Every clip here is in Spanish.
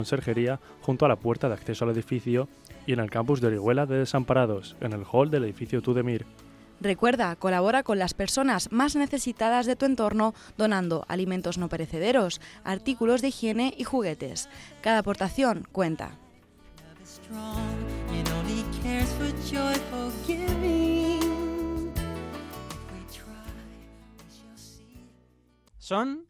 conserjería junto a la puerta de acceso al edificio y en el campus de Orihuela de Desamparados, en el hall del edificio Tudemir. Recuerda, colabora con las personas más necesitadas de tu entorno donando alimentos no perecederos, artículos de higiene y juguetes. Cada aportación cuenta. Son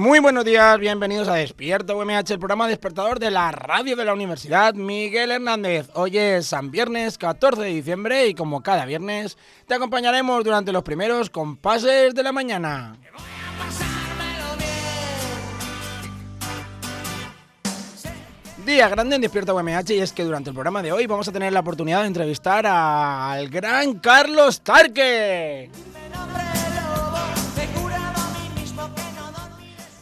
Muy buenos días, bienvenidos a Despierta UMH, el programa despertador de la radio de la Universidad Miguel Hernández. Hoy es San Viernes 14 de diciembre y como cada viernes te acompañaremos durante los primeros compases de la mañana. Día grande en Despierta UMH y es que durante el programa de hoy vamos a tener la oportunidad de entrevistar al gran Carlos Tarque.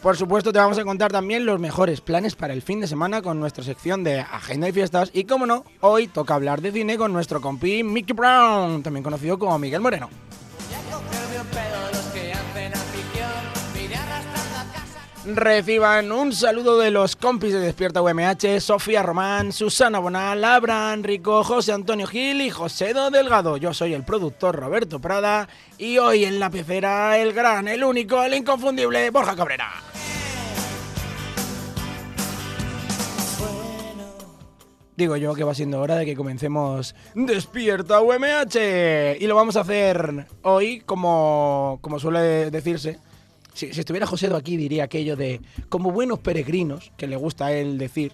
Por supuesto, te vamos a contar también los mejores planes para el fin de semana con nuestra sección de Agenda y Fiestas. Y como no, hoy toca hablar de cine con nuestro compi Mickey Brown, también conocido como Miguel Moreno. Reciban un saludo de los compis de Despierta UMH, Sofía Román, Susana Bonal, Abraham Rico, José Antonio Gil y José Do Delgado. Yo soy el productor Roberto Prada y hoy en la pecera el gran, el único, el inconfundible Borja Cabrera. Digo yo que va siendo hora de que comencemos Despierta UMH. Y lo vamos a hacer hoy, como, como suele decirse. Si, estuviera José aquí diría aquello de, como buenos peregrinos, que le gusta a él decir,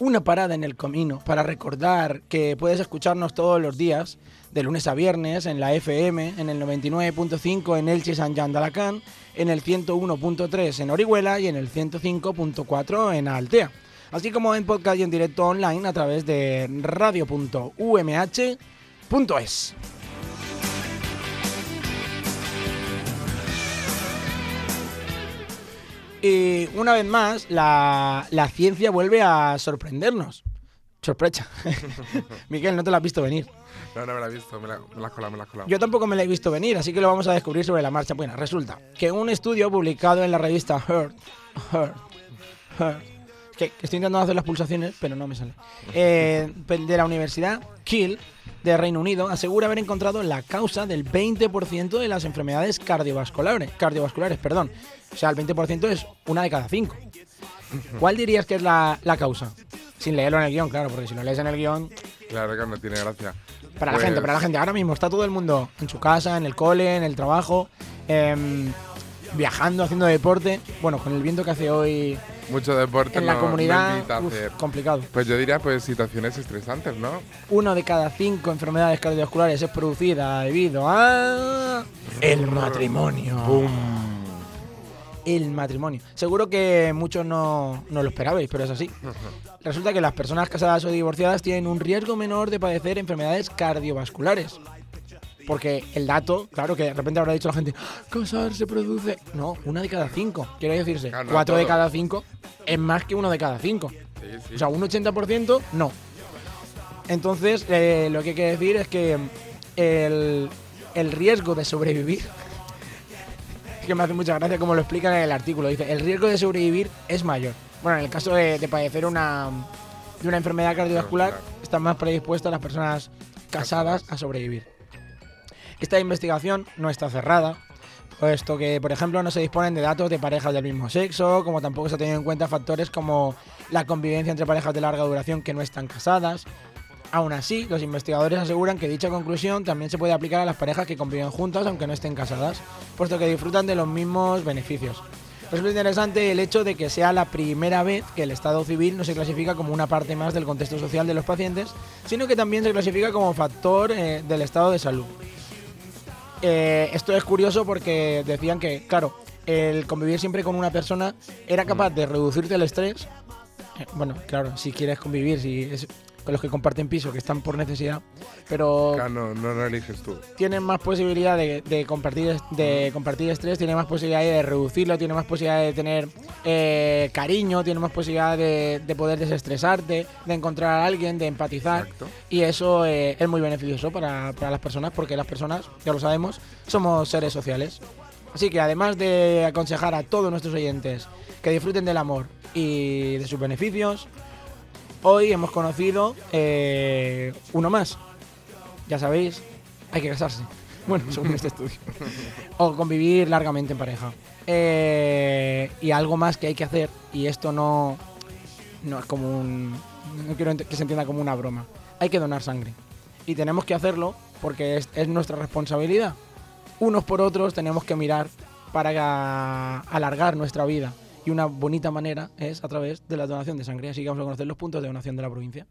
una parada en el camino para recordar que puedes escucharnos todos los días, de lunes a viernes, en la FM, en el 99.5 en Elche San Alacant, en el 101.3 en Orihuela y en el 105.4 en Altea así como en podcast y en directo online a través de radio.umh.es. Y una vez más, la, la ciencia vuelve a sorprendernos. Sorpresa. Miguel, no te la has visto venir. No, no me la he visto, me la, me la has colado, me la has colado. Yo tampoco me la he visto venir, así que lo vamos a descubrir sobre la marcha. Bueno, resulta que un estudio publicado en la revista Heart, Heart, Heart, que, que estoy intentando hacer las pulsaciones, pero no me sale, eh, de la Universidad Kiel de Reino Unido asegura haber encontrado la causa del 20% de las enfermedades cardiovasculares, cardiovasculares, perdón. O sea, el 20% es una de cada cinco. ¿Cuál dirías que es la, la causa? Sin leerlo en el guion, claro, porque si lo lees en el guion, Claro que no tiene gracia. para la Pues- gente, para la gente. Ahora mismo está todo el mundo en su casa, en el cole, en el trabajo, em, viajando, haciendo deporte. Bueno, con el viento que hace hoy Mucho deporte en la no- comunidad, uf, hacer. complicado. Pues yo diría pues situaciones estresantes, ¿no? Uno de cada cinco enfermedades cardiovasculares es producida debido a el matrimonio. El matrimonio. Seguro que muchos no, no lo esperabais, pero es así. Resulta que las personas casadas o divorciadas tienen un riesgo menor de padecer enfermedades cardiovasculares. Porque el dato, claro que de repente habrá dicho la gente, "Ah, casarse produce. No, una de cada cinco. Quiere decirse, Claro, no cuatro de cada cinco es más que uno de cada cinco. Sí, sí. O sea, un 80% no. Entonces, eh, lo que hay que decir es que el, el riesgo de sobrevivir. es que me hace mucha gracia como lo explican en el artículo. Dice: el riesgo de sobrevivir es mayor. Bueno, en el caso de, de padecer una, de una enfermedad cardiovascular, están más predispuestas las personas casadas a sobrevivir. Esta investigación no está cerrada, puesto que, por ejemplo, no se disponen de datos de parejas del mismo sexo, como tampoco se ha tenido en cuenta factores como la convivencia entre parejas de larga duración que no están casadas. Aún así, los investigadores aseguran que dicha conclusión también se puede aplicar a las parejas que conviven juntas aunque no estén casadas, puesto que disfrutan de los mismos beneficios. Resulta interesante el hecho de que sea la primera vez que el estado civil no se clasifica como una parte más del contexto social de los pacientes, sino que también se clasifica como factor eh, del estado de salud. Eh, esto es curioso porque decían que, claro, el convivir siempre con una persona era capaz de reducirte el estrés. Eh, bueno, claro, si quieres convivir, si es con los que comparten piso, que están por necesidad, pero Claro, no, no lo eliges tú. tienen más posibilidad de, de compartir de compartir estrés, tienen más posibilidad de reducirlo, tienen más posibilidad de tener eh, cariño, tienen más posibilidad de, de poder desestresarte, de encontrar a alguien, de empatizar. Exacto. Y eso eh, es muy beneficioso para, para las personas, porque las personas, ya lo sabemos, somos seres sociales. Así que además de aconsejar a todos nuestros oyentes que disfruten del amor y de sus beneficios, hoy hemos conocido eh, uno más. Ya sabéis, hay que casarse. Bueno, según este estudio. o convivir largamente en pareja. Eh, y algo más que hay que hacer, y esto no, no es como un. No quiero que se entienda como una broma. Hay que donar sangre. Y tenemos que hacerlo porque es, es nuestra responsabilidad. Unos por otros tenemos que mirar para alargar nuestra vida. Y una bonita manera es a través de la donación de sangre. Así que vamos a conocer los puntos de donación de la provincia.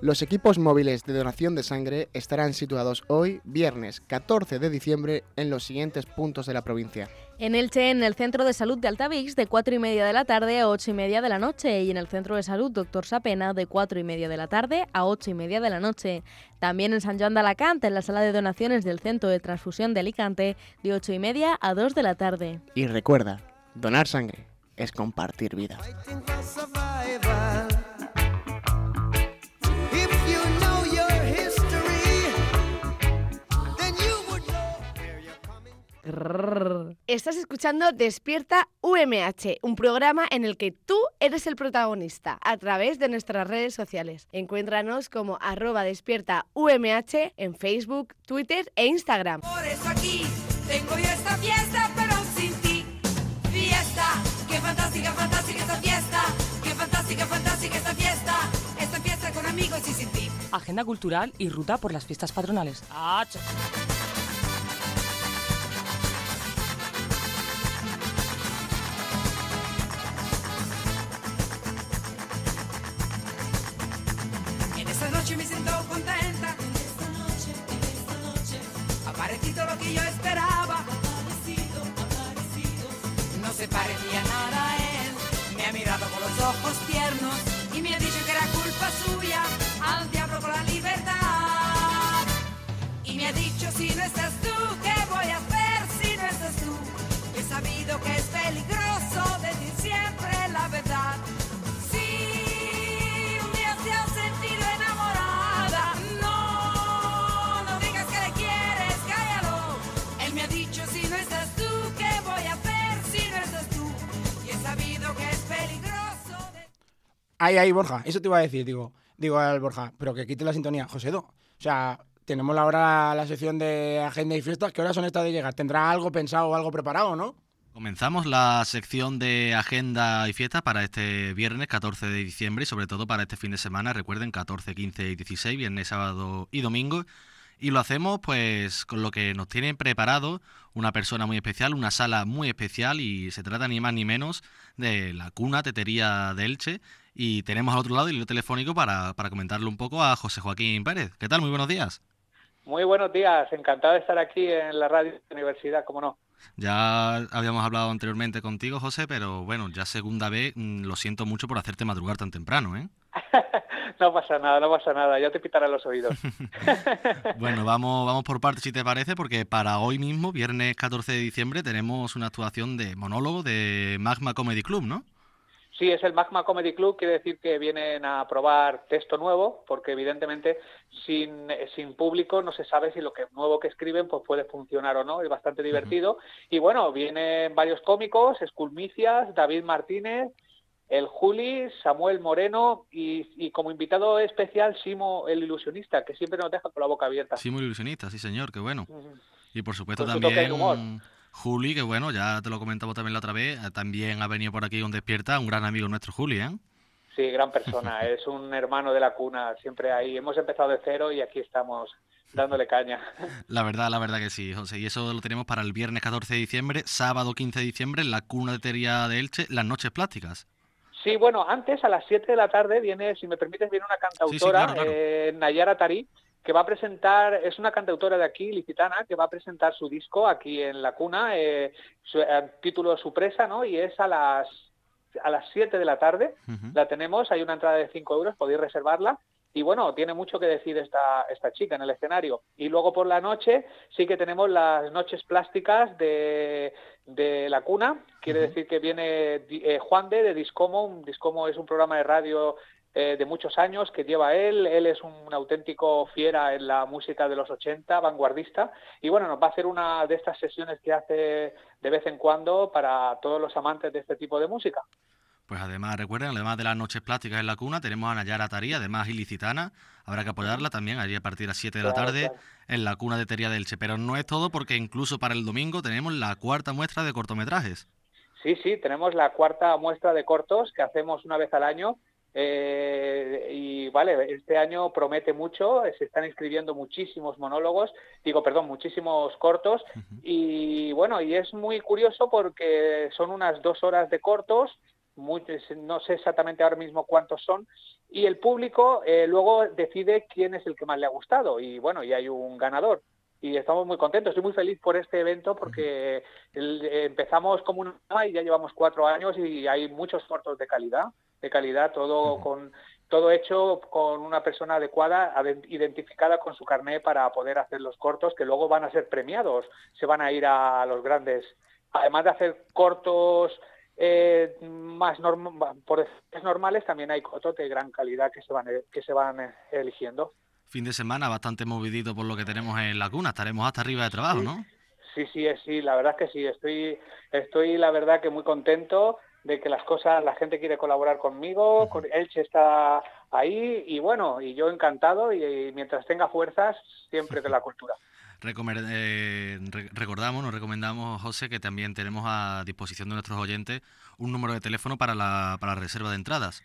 Los equipos móviles de donación de sangre estarán situados hoy, viernes 14 de diciembre, en los siguientes puntos de la provincia. En Elche, en el Centro de Salud de Altavix, de 4 y media de la tarde a 8 y media de la noche. Y en el Centro de Salud Doctor Sapena, de 4 y media de la tarde a 8 y media de la noche. También en San Joan de Alacant, en la sala de donaciones del Centro de Transfusión de Alicante, de 8 y media a 2 de la tarde. Y recuerda, donar sangre es compartir vida. Estás escuchando Despierta UMH, un programa en el que tú eres el protagonista a través de nuestras redes sociales. Encuéntranos como arroba despierta UMH en Facebook, Twitter e Instagram. Por eso aquí tengo yo esta fiesta, pero sin ti. Fiesta, qué fantástica, fantástica esta fiesta. Qué fantástica, fantástica esta fiesta. Esta fiesta con amigos y sin ti. Agenda cultural y ruta por las fiestas patronales. ¡Acho! Noche me siento contenta. En esta noche, en esta noche. Ha parecido lo que yo esperaba. Aparecido, aparecido. No se parecía nada a él. Me ha mirado con los ojos tiernos y me ha dicho que Ahí, ahí, Borja, eso te iba a decir, digo, digo al Borja, pero que quite la sintonía, Josedo. O sea, tenemos la hora, la sección de agenda y fiestas, ¿qué horas son estas de llegar? ¿Tendrá algo pensado o algo preparado, no? Comenzamos la sección de agenda y fiesta para este viernes 14 de diciembre y sobre todo para este fin de semana. Recuerden 14, 15 y 16, viernes, sábado y domingo. Y lo hacemos pues con lo que nos tienen preparado una persona muy especial, una sala muy especial y se trata ni más ni menos de la cuna tetería de Elche. Y tenemos al otro lado el hilo telefónico para, para comentarle un poco a José Joaquín Pérez. ¿Qué tal? Muy buenos días. Muy buenos días, encantado de estar aquí en la radio de la universidad, cómo no. Ya habíamos hablado anteriormente contigo, José, pero bueno, ya segunda vez, mm, lo siento mucho por hacerte madrugar tan temprano, ¿eh? No pasa nada, no pasa nada, ya te pitarán los oídos. Bueno, vamos, vamos por partes si te parece, porque para hoy mismo, viernes 14 de diciembre, tenemos una actuación de monólogo de Magma Comedy Club, ¿no? Sí, es el Magma Comedy Club, quiere decir que vienen a probar texto nuevo, porque evidentemente sin, sin público no se sabe si lo que nuevo que escriben pues puede funcionar o no, es bastante divertido. Y bueno, vienen varios cómicos, Esculmicias, David Martínez, el Juli, Samuel Moreno y, y como invitado especial Simo el ilusionista, que siempre nos deja con la boca abierta. Sí, muy ilusionista, sí señor, qué bueno. Y por supuesto Con también. Juli, que bueno, ya te lo comentamos también la otra vez, eh, también ha venido por aquí un despierta, un gran amigo nuestro Juli, ¿eh? Sí, gran persona, es un hermano de la cuna, siempre ahí. Hemos empezado de cero y aquí estamos dándole caña. La verdad, la verdad que sí, José. Y eso lo tenemos para el viernes 14 de diciembre, sábado 15 de diciembre, en la cuna de Tería de Elche, las noches plásticas. Sí, bueno, antes a las 7 de la tarde viene, si me permites, viene una cantautora, claro, claro. eh, Nayara Tarí, que va a presentar, es una cantautora de aquí, licitana, que va a presentar su disco aquí en la cuna, eh, su, eh, título Su presa, ¿no? Y es a las a las 7 de la tarde, la tenemos, hay una entrada de 5 euros, podéis reservarla. Y bueno, tiene mucho que decir esta, esta chica en el escenario. Y luego por la noche sí que tenemos las noches plásticas de, de la cuna. Quiere decir que viene eh, Juan de, de Discomo. Discomo es un programa de radio eh, de muchos años que lleva él. Él es un auténtico fiera en la música de los 80, vanguardista. Y bueno, nos va a hacer una de estas sesiones que hace de vez en cuando para todos los amantes de este tipo de música. Pues además, recuerden, además de las noches plásticas en la cuna, tenemos a Nayara Tarí, además ilicitana. Habrá que apoyarla también allí a partir de las 7 de la tarde claro. en la cuna de Tería de Elche. Pero no es todo porque incluso para el domingo tenemos la cuarta muestra de cortometrajes. Sí, sí, tenemos la cuarta muestra de cortos que hacemos una vez al año. Eh, y vale, este año promete mucho, se están inscribiendo muchísimos monólogos, digo, perdón, muchísimos cortos. Y bueno, y es muy curioso porque son unas dos horas de cortos, muy- no sé exactamente ahora mismo cuántos son, y el público eh, luego decide quién es el que más le ha gustado. Y bueno, y hay un ganador y estamos muy contentos. Estoy muy feliz por este evento porque el- empezamos como una y ya llevamos cuatro años y hay muchos cortos de calidad, de calidad, todo con todo hecho con una persona adecuada, ade- identificada con su carné para poder hacer los cortos que luego van a ser premiados, se van a ir a los grandes. Además de hacer cortos eh, más norm- por normales, también hay cortos de gran calidad que se van que se van eh, eligiendo. Fin de semana bastante movidito por lo que tenemos en la cuna. Estaremos hasta arriba de trabajo, Sí. ¿no? Sí, sí, sí, la verdad es que sí, estoy, estoy la verdad que muy contento de que las cosas, la gente quiere colaborar conmigo, con Elche está ahí y bueno, y yo encantado y, y mientras tenga fuerzas, siempre de la cultura. Recomer- eh, re- recordamos, nos recomendamos, José, que también tenemos a disposición de nuestros oyentes un número de teléfono para la, para la reserva de entradas.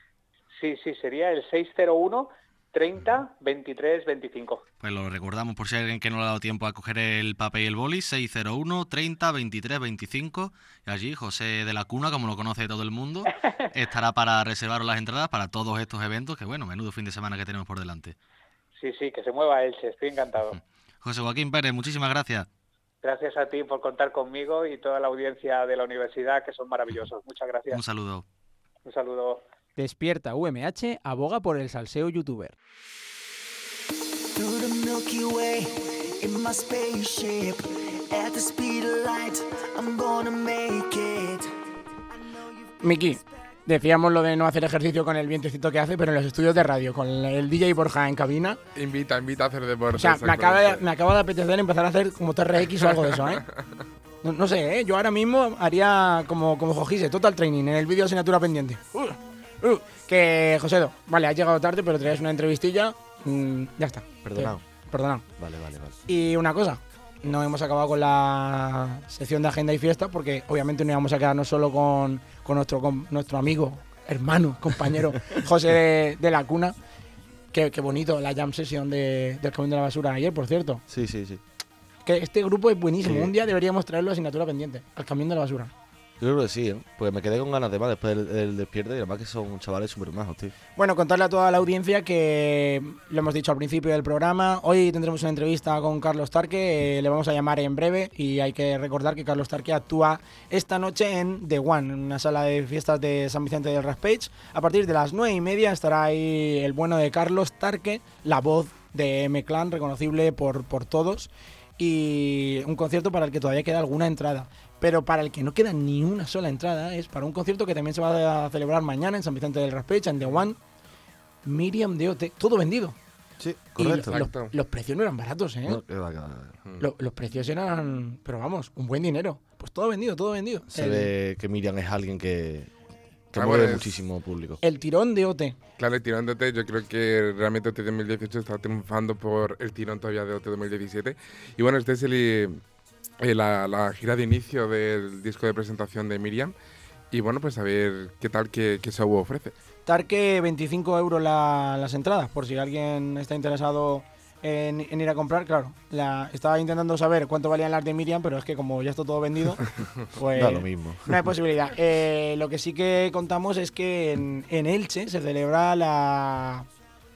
Sí, sí, sería el 601 30 23 25. Pues lo recordamos por si alguien que no le ha dado tiempo a coger el papel y el boli, 601 30 23 25. Y allí José de la Cuna, como lo conoce todo el mundo, estará para reservar las entradas para todos estos eventos, que bueno, menudo fin de semana que tenemos por delante. Sí, sí, que se mueva Elche, estoy encantado. José Joaquín Pérez, muchísimas gracias. Gracias a ti por contar conmigo y toda la audiencia de la universidad, que son maravillosos. Muchas gracias. Un saludo. Un saludo. Despierta UMH aboga por el salseo youtuber. Miki, decíamos lo de no hacer ejercicio con el vientecito que hace, pero en los estudios de radio, con el DJ Borja en cabina. Invita, invita a hacer deporte. O sea, me acaba, de, me acaba de apetecer empezar a hacer como TRX o algo de eso, ¿eh? No, no sé, ¿eh? Yo ahora mismo haría como, como Jojise, total training, en el vídeo de asignatura pendiente. Uh, uh, que, Josedo, vale, has llegado tarde, pero traes una entrevistilla. mm, ya está. Perdonado. Perdonado. Vale, vale, vale. Y una cosa, no hemos acabado con la sección de agenda y fiesta porque obviamente no íbamos a quedarnos solo con, con nuestro, con nuestro amigo, hermano, compañero José de, de la Cuna. Qué, qué bonito la jam session de, del camión de la basura ayer, por cierto. Sí, sí, sí. Que este grupo es buenísimo. Sí. Un día deberíamos traerlo a asignatura pendiente, al camión de la basura. Yo creo que sí, ¿eh? Porque me quedé con ganas de más después del, despierte y además que son chavales súper majos, tío. Bueno, contarle a toda la audiencia que lo hemos dicho al principio del programa. Hoy tendremos una entrevista con Carlos Tarque, eh, le vamos a llamar en breve y hay que recordar que Carlos Tarque actúa esta noche en The One, en una sala de fiestas de San Vicente del Raspage. A partir de las nueve y media estará ahí el bueno de Carlos Tarque, la voz de M-Clan, reconocible por, por todos. Y un concierto para el que todavía queda alguna entrada. Pero para el que no queda ni una sola entrada es para un concierto que también se va a celebrar mañana en San Vicente del Raspage, en The One. Miriam de OT, todo vendido. Sí, correcto. lo- los, los precios no eran baratos, ¿eh? No, que va, que va. Lo- los precios eran, pero vamos, un buen dinero. Pues todo vendido, todo vendido. Se El, ve que Miriam es alguien que, que Ah, mueve bueno, muchísimo público. el tirón de OT. Claro, el tirón de OT, yo creo que realmente OT 2018 está triunfando por el tirón todavía de OT 2017. Y bueno, este es el, eh, la, la gira de inicio del disco de presentación de Miriam. Y bueno, pues a ver qué tal, qué, qué show ofrece. Tarque, 25 euros la- las entradas, por si alguien está interesado en, en ir a comprar, claro. La, estaba intentando saber cuánto valían las de Miriam, pero es que como ya está todo vendido, pues Da lo mismo. no hay posibilidad. Eh, lo que sí que contamos es que en, en Elche se celebra la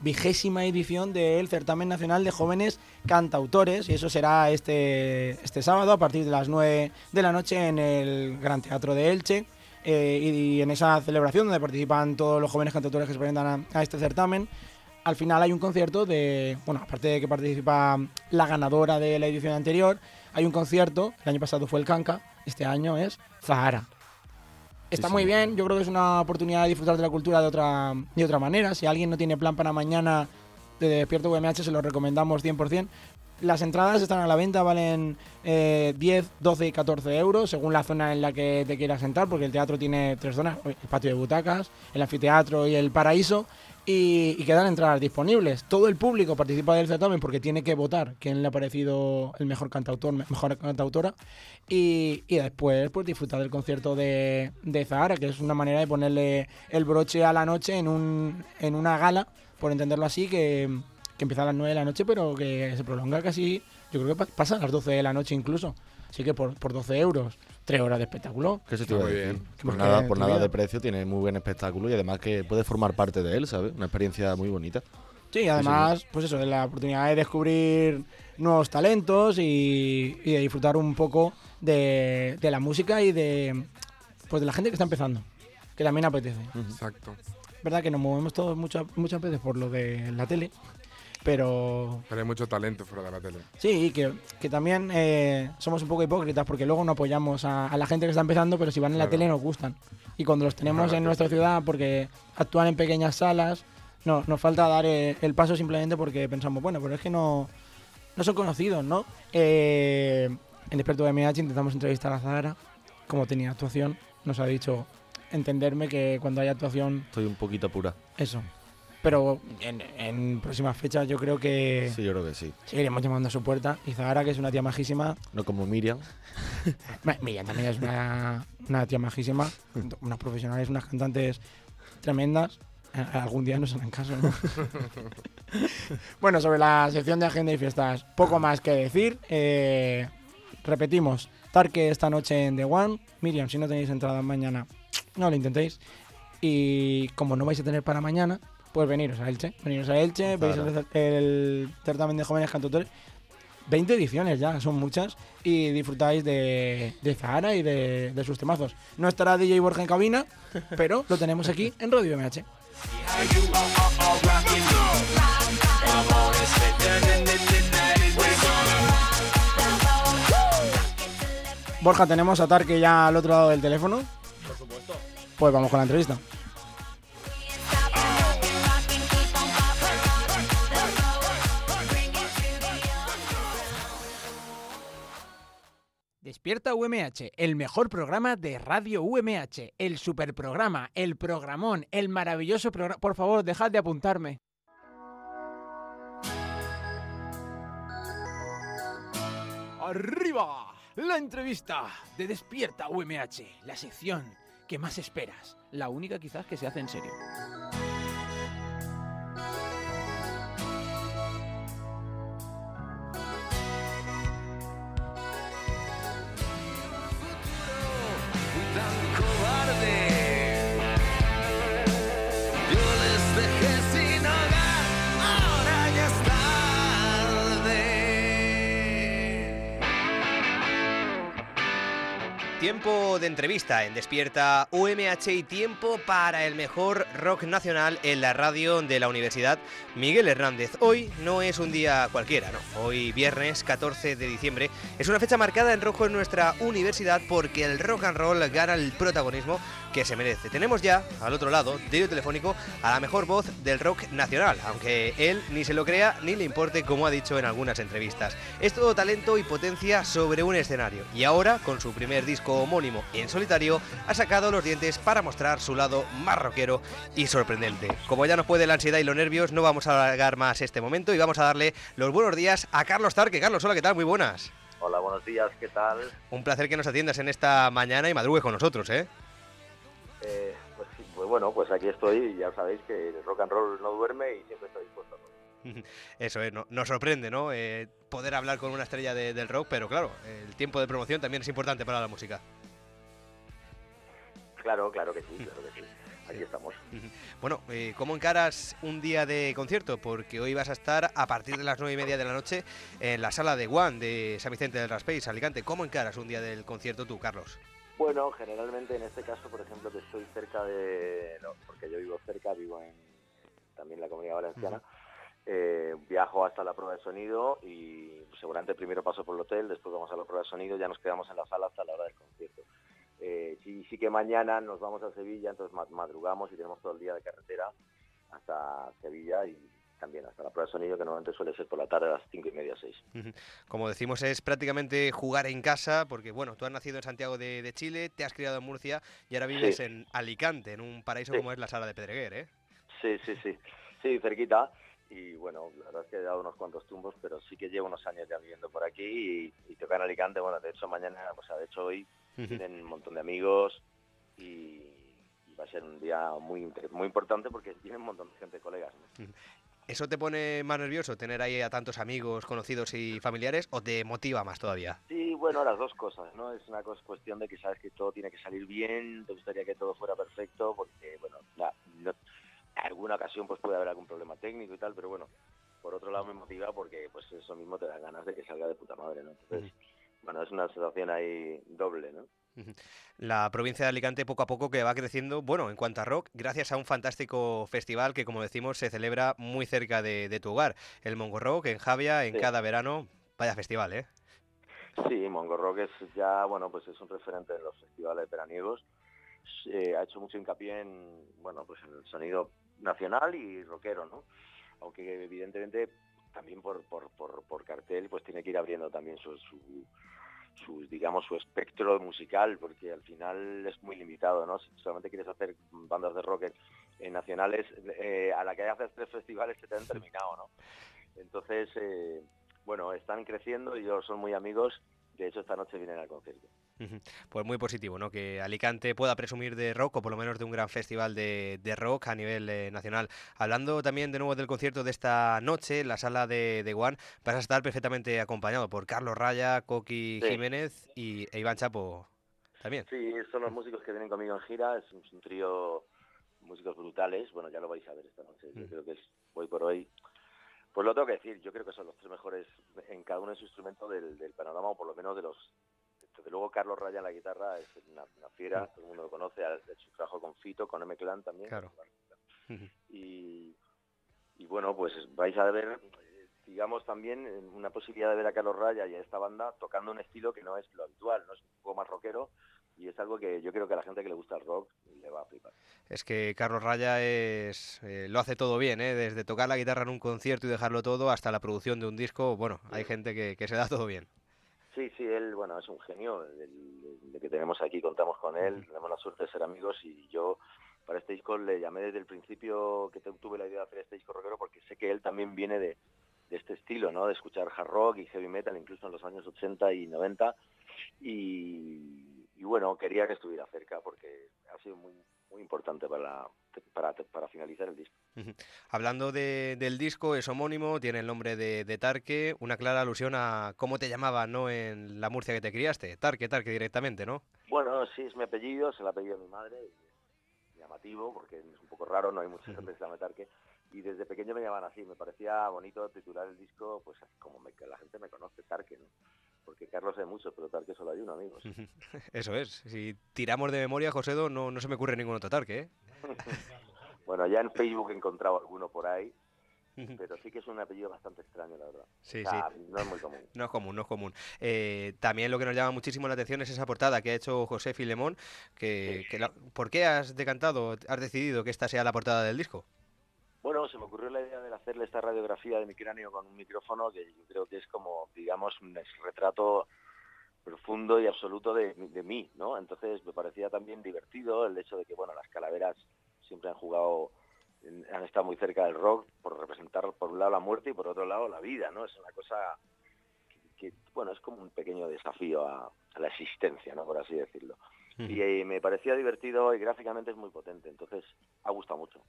vigésima edición del Certamen Nacional de Jóvenes Cantautores y eso será este, este sábado a partir de las 9 de la noche en el Gran Teatro de Elche. Eh, y, en esa celebración donde participan todos los jóvenes cantautores que se presentan a, a este certamen, al final hay un concierto de, bueno, aparte de que participa la ganadora de la edición anterior, hay un concierto, el año pasado fue el Canca, este año es Zahara. Está Sí, muy sí. bien, yo creo que es una oportunidad de disfrutar de la cultura de otra, de otra manera. Si alguien no tiene plan para mañana de Despierto UMH, se lo recomendamos 100%. Las entradas están a la venta, valen eh, 10, 12 y 14 euros, según la zona en la que te quieras sentar, porque el teatro tiene tres zonas, el patio de butacas, el anfiteatro y el paraíso, y, y quedan entradas disponibles. Todo el público participa del certamen porque tiene que votar quién le ha parecido el mejor cantautor, mejor cantautora, y, y después pues disfrutar del concierto de, de Zahara, que es una manera de ponerle el broche a la noche en, un, en una gala, por entenderlo así, que, que empieza a las 9 de la noche, pero que se prolonga casi, yo creo que pa- pasa a las 12 de la noche incluso. Así que por, por 12 euros, 3 horas de espectáculo. ¿Qué se te Muy bien. Por nada, por nada vida- de precio, tiene muy buen espectáculo y además que puedes formar parte de él, ¿sabes? Una experiencia muy bonita. Sí, además, pues eso, la oportunidad de descubrir nuevos talentos y, y de disfrutar un poco de, de la música y de, pues de la gente que está empezando, que también apetece. Exacto. verdad que nos movemos todos muchas, muchas veces por lo de la tele, pero Pero hay mucho talento fuera de la tele. sí, que, que también eh, somos un poco hipócritas porque luego no apoyamos a, a la gente que está empezando, pero si van en la tele nos gustan. Y cuando los tenemos Claro, en nuestra sí. ciudad porque actúan en pequeñas salas, no, nos falta dar eh, el paso simplemente porque pensamos, bueno, pero es que no, no son conocidos, ¿no? Eh, en Desperto de MH intentamos entrevistar a Zahara, como tenía actuación, nos ha dicho entenderme que cuando hay actuación Estoy un poquito apurado. eso. Pero en, en próximas fechas yo creo que Sí, yo creo que sí. seguiremos llamando a su puerta. Y Zahara, que es una tía majísima. No como Miriam. Miriam también es una, una tía majísima. unas profesionales, unas cantantes tremendas. Eh, Algún día nos harán caso, ¿no? bueno, sobre la sección de agenda y fiestas, poco más que decir. Eh, repetimos, Tarque esta noche en The One. Miriam, si no tenéis entrada mañana, no lo intentéis. Y como no vais a tener para mañana, pues veniros a Elche. Veniros a Elche, veis Claro. el, el certamen de jóvenes cantautores. 20 ediciones ya, son muchas. Y disfrutáis de, de Zahara y de, de sus temazos. No estará DJ Borja en cabina, pero lo tenemos aquí en Radio MH. Borja, tenemos a Tarque ya al otro lado del teléfono. Por supuesto. Pues vamos con la entrevista. Despierta UMH, el mejor programa de Radio UMH, el superprograma, el programón, el maravilloso programa. Por favor, dejad de apuntarme. Arriba, la entrevista de Despierta UMH, la sección que más esperas, la única quizás que se hace en serio. Tiempo de entrevista en Despierta UMH y tiempo para el mejor rock nacional en la radio de la Universidad Miguel Hernández. Hoy no es un día cualquiera, ¿no? Hoy viernes 14 de diciembre es una fecha marcada en rojo en nuestra universidad porque el rock and roll gana el protagonismo que se merece. Tenemos ya al otro lado, de telefónico, a la mejor voz del rock nacional, aunque él ni se lo crea ni le importe como ha dicho en algunas entrevistas. Es todo talento y potencia sobre un escenario y ahora, con su primer disco homónimo en solitario, ha sacado los dientes para mostrar su lado más rockero y sorprendente. Como ya nos puede la ansiedad y los nervios, no vamos a alargar más este momento y vamos a darle los buenos días a Carlos Tarque. Carlos, hola, ¿qué tal? Muy buenas. Hola, buenos días, ¿qué tal? Un placer que nos atiendas en esta mañana y madrugues con nosotros, ¿eh? Eh, pues, pues bueno, pues aquí estoy y ya sabéis que el rock and roll no duerme y siempre estoy dispuesto. Eso es, no- nos sorprende, ¿no? Eh, poder hablar con una estrella de- del rock, pero claro, el tiempo de promoción también es importante para la música. Claro, claro que sí, claro que sí. Aquí estamos. Bueno, eh, ¿cómo encaras un día de concierto? Porque hoy vas a estar a partir de las nueve y media de la noche en la sala de One de San Vicente del Raspeis, Alicante. ¿Cómo encaras un día del concierto tú, Carlos? Bueno, generalmente en este caso, por ejemplo, que estoy cerca de... no, porque yo vivo cerca, vivo en también en la Comunidad Valenciana. Eh, viajo hasta la prueba de sonido y seguramente primero paso por el hotel, después vamos a la prueba de sonido, ya nos quedamos en la sala hasta la hora del concierto. Eh, sí, sí que mañana nos vamos a Sevilla, entonces ma- madrugamos y tenemos todo el día de carretera hasta Sevilla y también hasta la prueba de sonido, que normalmente suele ser por la tarde a las cinco y media, seis. Como decimos, es prácticamente jugar en casa, porque bueno, tú has nacido en Santiago de, de Chile, te has criado en Murcia y ahora vives Sí. en Alicante, en un paraíso Sí. como es la sala de Pedreguer, ¿eh? Sí, sí, sí. Sí, cerquita. Y bueno, la verdad es que he dado unos cuantos tumbos, pero sí que llevo unos años ya viviendo por aquí y, y tocar en Alicante. Bueno, de hecho mañana, o sea, de hecho hoy Ujú. vienen un montón de amigos y, y va a ser un día muy muy importante porque vienen un montón de gente, colegas. ¿no? ¿Eso te pone más nervioso, tener ahí a tantos amigos, conocidos y familiares, o te motiva más todavía? Sí, bueno, las dos cosas, ¿no? Es una cuestión de que sabes que todo tiene que salir bien, te gustaría que todo fuera perfecto, porque, bueno, la- no- alguna ocasión pues puede haber algún problema técnico y tal, pero bueno, por otro lado me motiva porque pues eso mismo te da ganas de que salga de puta madre, ¿no? Entonces, bueno, es una sensación ahí doble, ¿no? La provincia de Alicante poco a poco que va creciendo, bueno, en cuanto a rock, gracias a un fantástico festival que, como decimos, se celebra muy cerca de, de tu hogar, el Mongo Rock en Javia, en Sí. cada verano. Vaya festival, ¿eh? Sí, Mongo Rock es ya, bueno, pues es un referente de los festivales veraniegos. Eh, ha hecho mucho hincapié en, bueno, pues en el sonido nacional y rockero, ¿no? Aunque evidentemente también por, por, por, por cartel pues tiene que ir abriendo también su, su, su, digamos, su espectro musical, porque al final es muy limitado, ¿no? Si solamente quieres hacer bandas de rock en, en nacionales, eh, a la que haces tres festivales se te han terminado, ¿no? Entonces, eh, bueno, están creciendo y ellos son muy amigos. De hecho, esta noche vienen al concierto. Pues muy positivo, ¿no? Que Alicante pueda presumir de rock o por lo menos de un gran festival de, de rock a nivel eh, nacional. Hablando también de nuevo del concierto de esta noche, en la sala de, de One, vas a estar perfectamente acompañado por Carlos Raya, Coqui Sí. Jiménez y e Iván Chapo también. Sí, son los músicos que vienen conmigo en gira. Es un, trío músicos brutales. Bueno, ya lo vais a ver esta noche. Yo Mm. creo que es hoy por hoy. Pues lo tengo que decir. Yo creo que son los tres mejores en cada uno de su instrumento del, del panorama, o por lo menos de los. Desde luego, Carlos Raya en la guitarra es una, una fiera. Todo el mundo lo conoce. Hecho trabajo con Fito, con M-Clan también. Claro. y, y bueno, pues vais a ver, digamos también, una posibilidad de ver a Carlos Raya y a esta banda tocando un estilo que no es lo habitual, no es un poco más rockero y es algo que yo creo que a la gente que le gusta el rock le va a flipar. Es que Carlos Raya es eh, lo hace todo bien, ¿eh? Desde tocar la guitarra en un concierto y dejarlo todo hasta la producción de un disco. Bueno, hay gente que, que se da todo bien. Sí, sí, él, bueno, es un genio, el, que tenemos aquí, contamos con él, tenemos la suerte de ser amigos y yo para este disco le llamé desde el principio que tuve la idea de hacer este disco rockero porque sé que él también viene de, de este estilo, ¿no? De escuchar hard rock y heavy metal, incluso en los años 80 y 90 y, y bueno, quería que estuviera cerca porque ha sido muy muy importante para, para, para finalizar el disco. Hablando de- del disco, es homónimo, tiene el nombre de, de Tarque, una clara alusión a cómo te llamaban, ¿no? En la Murcia que te criaste. Tarque, Tarque directamente, ¿no? Bueno, sí, es mi apellido, es el apellido de mi madre, llamativo, porque es un poco raro, no hay mucha gente que se llame Tarque, y desde pequeño me llaman así, me parecía bonito titular el disco, pues como me- que la gente me conoce, Tarque, ¿no? Porque Carlos hay muchos, pero Tarque solo hay uno, amigos. Eso es. Si tiramos de memoria, Josedo, no, no se me ocurre ningún otro Tarque, ¿eh? bueno, ya en Facebook he encontrado alguno por ahí, pero sí que es un apellido bastante extraño, la verdad. Sí, O sea, sí. No es muy común. No es común, no es común. Eh, también lo que nos llama muchísimo la atención es esa portada que ha hecho José Filemón. Que, que la- ¿Por qué has decantado, has decidido que esta sea la portada del disco? Bueno, se me ocurrió la hacerle esta radiografía de mi cráneo con un micrófono que yo creo que es como, digamos, un retrato profundo y absoluto de, de mí, ¿no? Entonces me parecía también divertido el hecho de que, bueno, las calaveras siempre han jugado, han estado muy cerca del rock por representar por un lado la muerte y por otro lado la vida, ¿no? Es una cosa que, que, bueno, es como un pequeño desafío a, a la existencia, ¿no? Por así decirlo. Y eh, me parecía divertido y gráficamente es muy potente, entonces ha gustado mucho.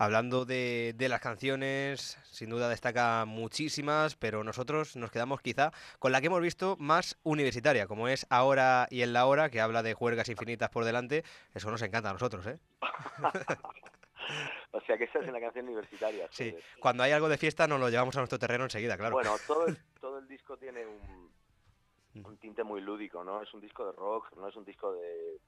Hablando de, de las canciones, sin duda destaca muchísimas, pero nosotros nos quedamos quizá con la que hemos visto más universitaria, como es Ahora y en la Hora, que habla de juergas infinitas por delante. Eso nos encanta a nosotros, ¿eh? O sea que esa es una canción universitaria. Sí, joder. cuando hay algo de fiesta nos lo llevamos a nuestro terreno enseguida, claro. Bueno, todo el, todo el disco tiene un, un tinte muy lúdico, ¿no? Es un disco de rock, no es un disco de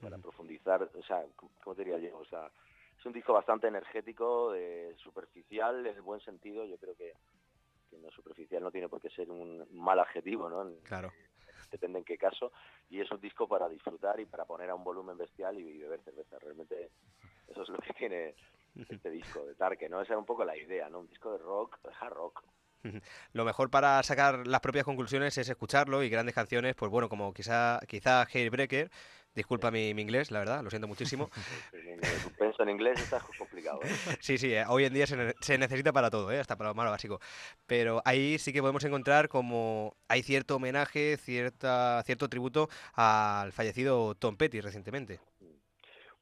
para profundizar, o sea, ¿cómo cómo te diría yo? O sea, es un disco bastante energético, de superficial, en el buen sentido. Yo creo que, que no superficial no tiene por qué ser un mal adjetivo, ¿no? Claro. Depende en qué caso. Y es un disco para disfrutar y para poner a un volumen bestial y beber cerveza. Realmente eso es lo que tiene este disco de Tarque, ¿no? Esa era un poco la idea, ¿no? Un disco de rock, de hard rock. Lo mejor para sacar las propias conclusiones es escucharlo y grandes canciones, pues bueno, como quizá quizá Hairbreaker, disculpa mi, mi inglés, la verdad, lo siento muchísimo. Suspenso en inglés está complicado, ¿eh? Sí, sí, eh, hoy en día se, ne- se necesita para todo, ¿eh? hasta para lo más básico. Pero ahí sí que podemos encontrar como hay cierto homenaje, cierta, cierto tributo al fallecido Tom Petty recientemente.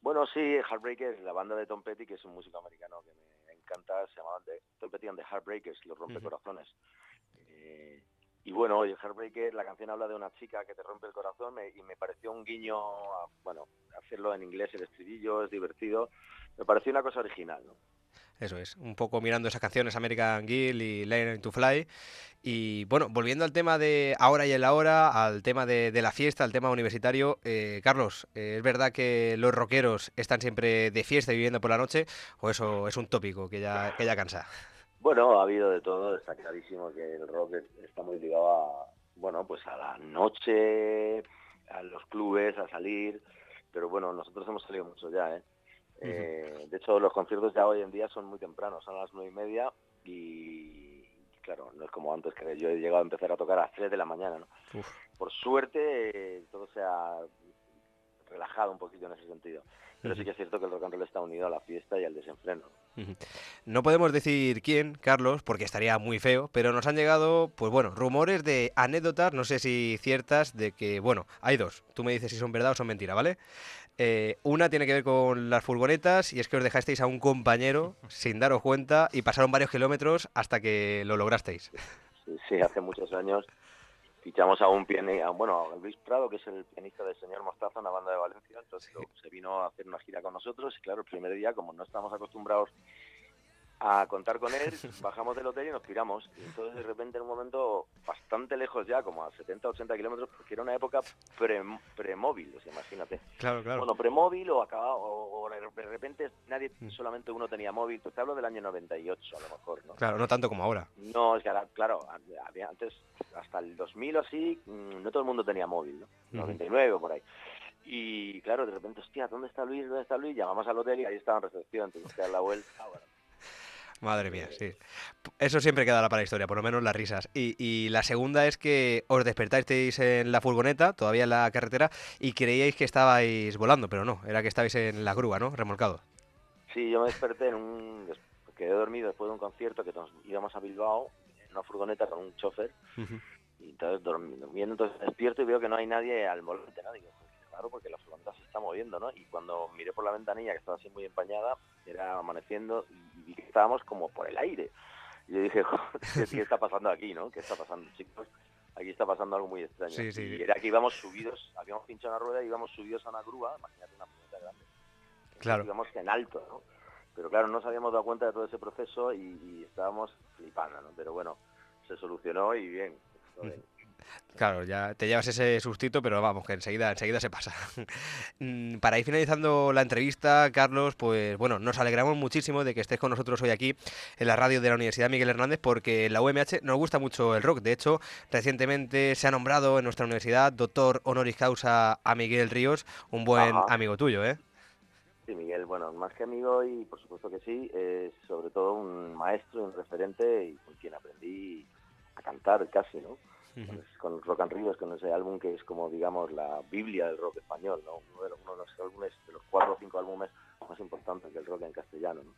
Bueno, sí, Heartbreakers, la banda de Tom Petty, que es un músico americano que me encanta, se llamaban Tom Petty and the Heartbreakers, los rompecorazones. Eh, y bueno, oye, Heartbreaker, la canción habla de una chica que te rompe el corazón me- y me pareció un guiño, bueno, hacerlo en inglés, el estribillo es divertido, me pareció una cosa original, ¿no? Eso es, un poco mirando esas canciones American Girl y Learning to Fly. Y bueno, volviendo al tema de ahora y en la hora, al tema de, de la fiesta, al tema universitario, eh, Carlos, eh, ¿es verdad que los rockeros están siempre de fiesta y viviendo por la noche? ¿O eso es un tópico que ya, que ya cansa? Bueno, ha habido de todo, está clarísimo que el rock es- está muy ligado a, bueno, pues a la noche, a los clubes, a salir, pero bueno, nosotros hemos salido mucho ya, ¿eh? Eh, de hecho, los conciertos ya hoy en día son muy tempranos, son a las nueve y media y claro, no es como antes que yo he llegado a empezar a tocar a las tres de la mañana, ¿no? Por suerte eh, todo se ha relajado un poquito en ese sentido, pero sí que es cierto que el rock and roll está unido a la fiesta y al desenfreno. No podemos decir quién, Carlos, porque estaría muy feo, pero nos han llegado, pues bueno, rumores de anécdotas, no sé si ciertas, de que, bueno, hay dos. Tú me dices si son verdad o son mentira, ¿vale? Eh, una tiene que ver con las furgonetas y es que os dejasteis a un compañero sin daros cuenta y pasaron varios kilómetros hasta que lo lograsteis. Sí, hace muchos años fichamos a un pianista, bueno, a Luis Prado, que es el pianista del señor Mostaza, una banda de Valencia, entonces se vino a hacer una gira con nosotros y claro, el primer día, como no estamos acostumbrados a contar con él, bajamos del hotel y nos piramos. Y entonces de repente en un momento bastante lejos ya, como a 70, 80 kilómetros, porque era una época pre- premóvil, o sea, imagínate. Claro, claro. Bueno, premóvil o acabado, o, de repente nadie, solamente uno tenía móvil, te hablo del año 98 a lo mejor, ¿no? Claro, no tanto como ahora. No, es que ahora, claro, había antes, hasta el 2000 o así, mm, no todo el mundo tenía móvil, ¿no? Ujú. 99 o por ahí. Y claro, de repente, hostia, ¿dónde está Luis? ¿Dónde está Luis? Llamamos al hotel y ahí estaba en recepción, tuvimos que dar la vuelta. Bueno. Madre mía, sí. Eso siempre quedará para la historia, por lo menos las risas. Y, y la segunda es que os despertasteis en la furgoneta, todavía en la carretera, y creíais que estabais volando, pero no, era que estabais en la grúa, ¿no? Remolcado. Sí, yo me desperté en un... Quedé dormido después de un concierto que nos íbamos a Bilbao una furgoneta con un chofer y entonces durmiendo, entonces despierto y veo que no hay nadie al volante, ¿no? Digo, "Joder, qué raro porque la furgoneta se está moviendo, ¿no? Y cuando miré por la ventanilla, que estaba así muy empañada, era amaneciendo y vi que estábamos como por el aire. Y yo dije, "Joder, ¿qué, está pasando aquí, no? ¿Qué está pasando, chicos? Aquí está pasando algo muy extraño. Sí, sí, y era que íbamos subidos, habíamos pinchado una rueda y íbamos subidos a una grúa, imagínate una furgoneta grande. Claro. Íbamos en alto, ¿no? Pero claro, no nos habíamos dado cuenta de todo ese proceso y, y estábamos flipando, ¿no? Pero bueno, se solucionó y bien. todo bien. Claro, ya te llevas ese sustito, pero vamos, que enseguida, enseguida se pasa. Mm, Para ir finalizando la entrevista, Carlos, pues bueno, nos alegramos muchísimo de que estés con nosotros hoy aquí en la radio de la Universidad Miguel Hernández, porque en la UMH nos gusta mucho el rock. De hecho, recientemente se ha nombrado en nuestra universidad doctor honoris causa a Miguel Ríos, un buen Ajá. amigo tuyo, ¿eh? Sí, Miguel, bueno, más que amigo y por supuesto que sí, es sobre todo un maestro, un referente y con quien aprendí a cantar casi, ¿no? Pues, con Rock and Ríos, con ese álbum que es como, digamos, la Biblia del rock español, ¿no? Uno de los, uno de los álbumes, de los cuatro o cinco álbumes más importantes del rock en castellano, ¿no?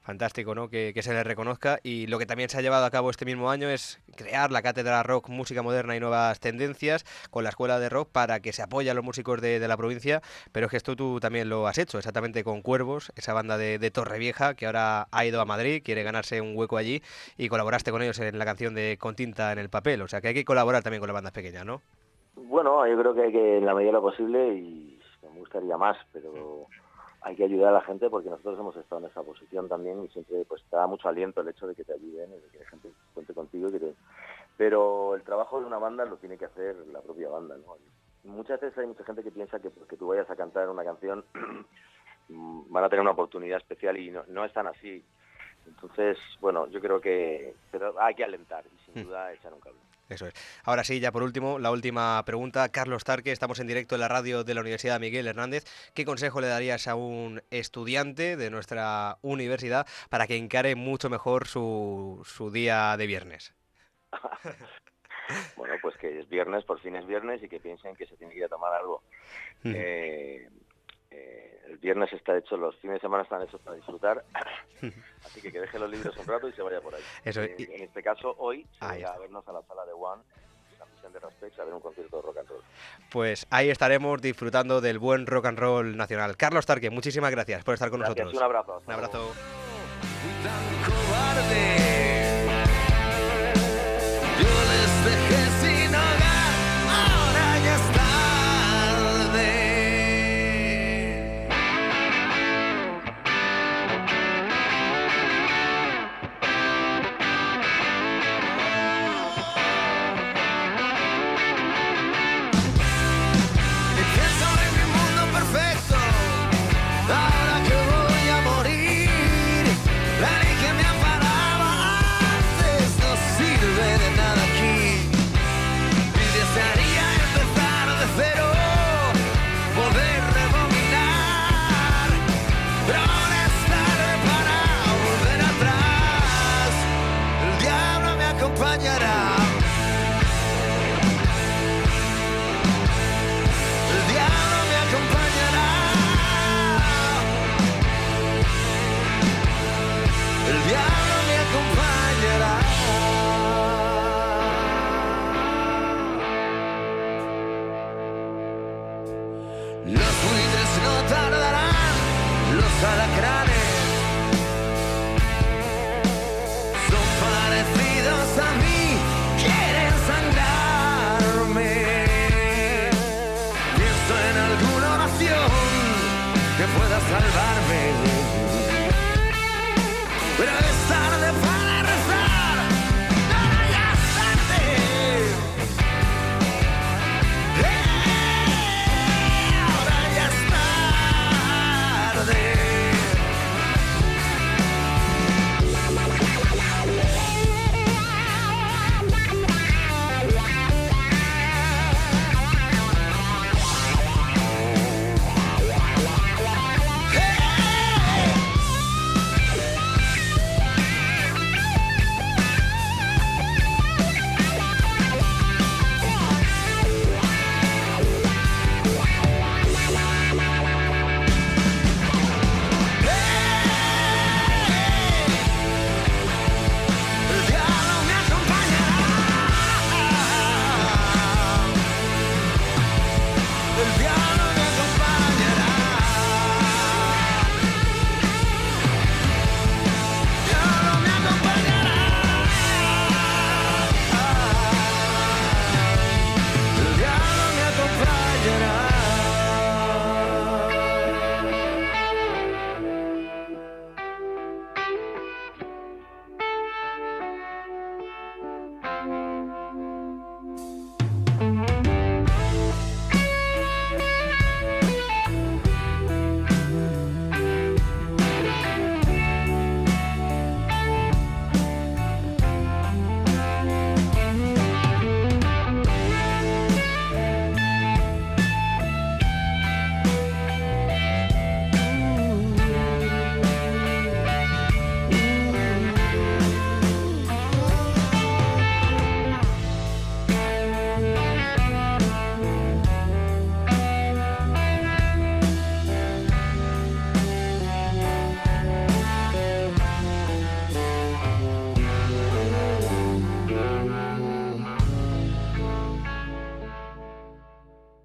Fantástico, ¿no? Que, que se le reconozca. Y lo que también se ha llevado a cabo este mismo año es crear la cátedra rock, música moderna y nuevas tendencias con la escuela de rock para que se apoye a los músicos de, de la provincia. Pero es que esto tú también lo has hecho, exactamente con Cuervos, esa banda de, de Torrevieja que ahora ha ido a Madrid, quiere ganarse un hueco allí y colaboraste con ellos en la canción de Con tinta en el papel. O sea que hay que colaborar también con las bandas pequeñas, ¿no? Bueno, yo creo que hay que, en la medida de lo posible, y me gustaría más, pero hay que ayudar a la gente porque nosotros hemos estado en esa posición también y siempre pues te da mucho aliento el hecho de que te ayuden y de que la gente cuente contigo. Y que te- Pero el trabajo de una banda lo tiene que hacer la propia banda, ¿no? Muchas veces hay mucha gente que piensa que porque tú vayas a cantar una canción mm, van a tener una oportunidad especial y no, no es tan así. Entonces, bueno, yo creo que pero hay que alentar y sin duda echar un cable. Eso es. Ahora sí, ya por último, la última pregunta. Carlos Tarque, estamos en directo en la radio de la Universidad Miguel Hernández. ¿Qué consejo le darías a un estudiante de nuestra universidad para que encare mucho mejor su, su día de viernes? Bueno, pues que es viernes, por fin es viernes y que piensen que se tiene que ir a tomar algo. Eh, eh, el viernes está hecho, los fines de semana están hechos para disfrutar, así que que deje los libros un rato y se vaya por ahí. Eso, y- en este caso, hoy se a vernos a la sala de One, la misión de Raspex, a ver un concierto de rock and roll. Pues ahí estaremos disfrutando del buen rock and roll nacional. Carlos Tarque, muchísimas gracias por estar con Gracias, nosotros. un abrazo, hasta Un abrazo.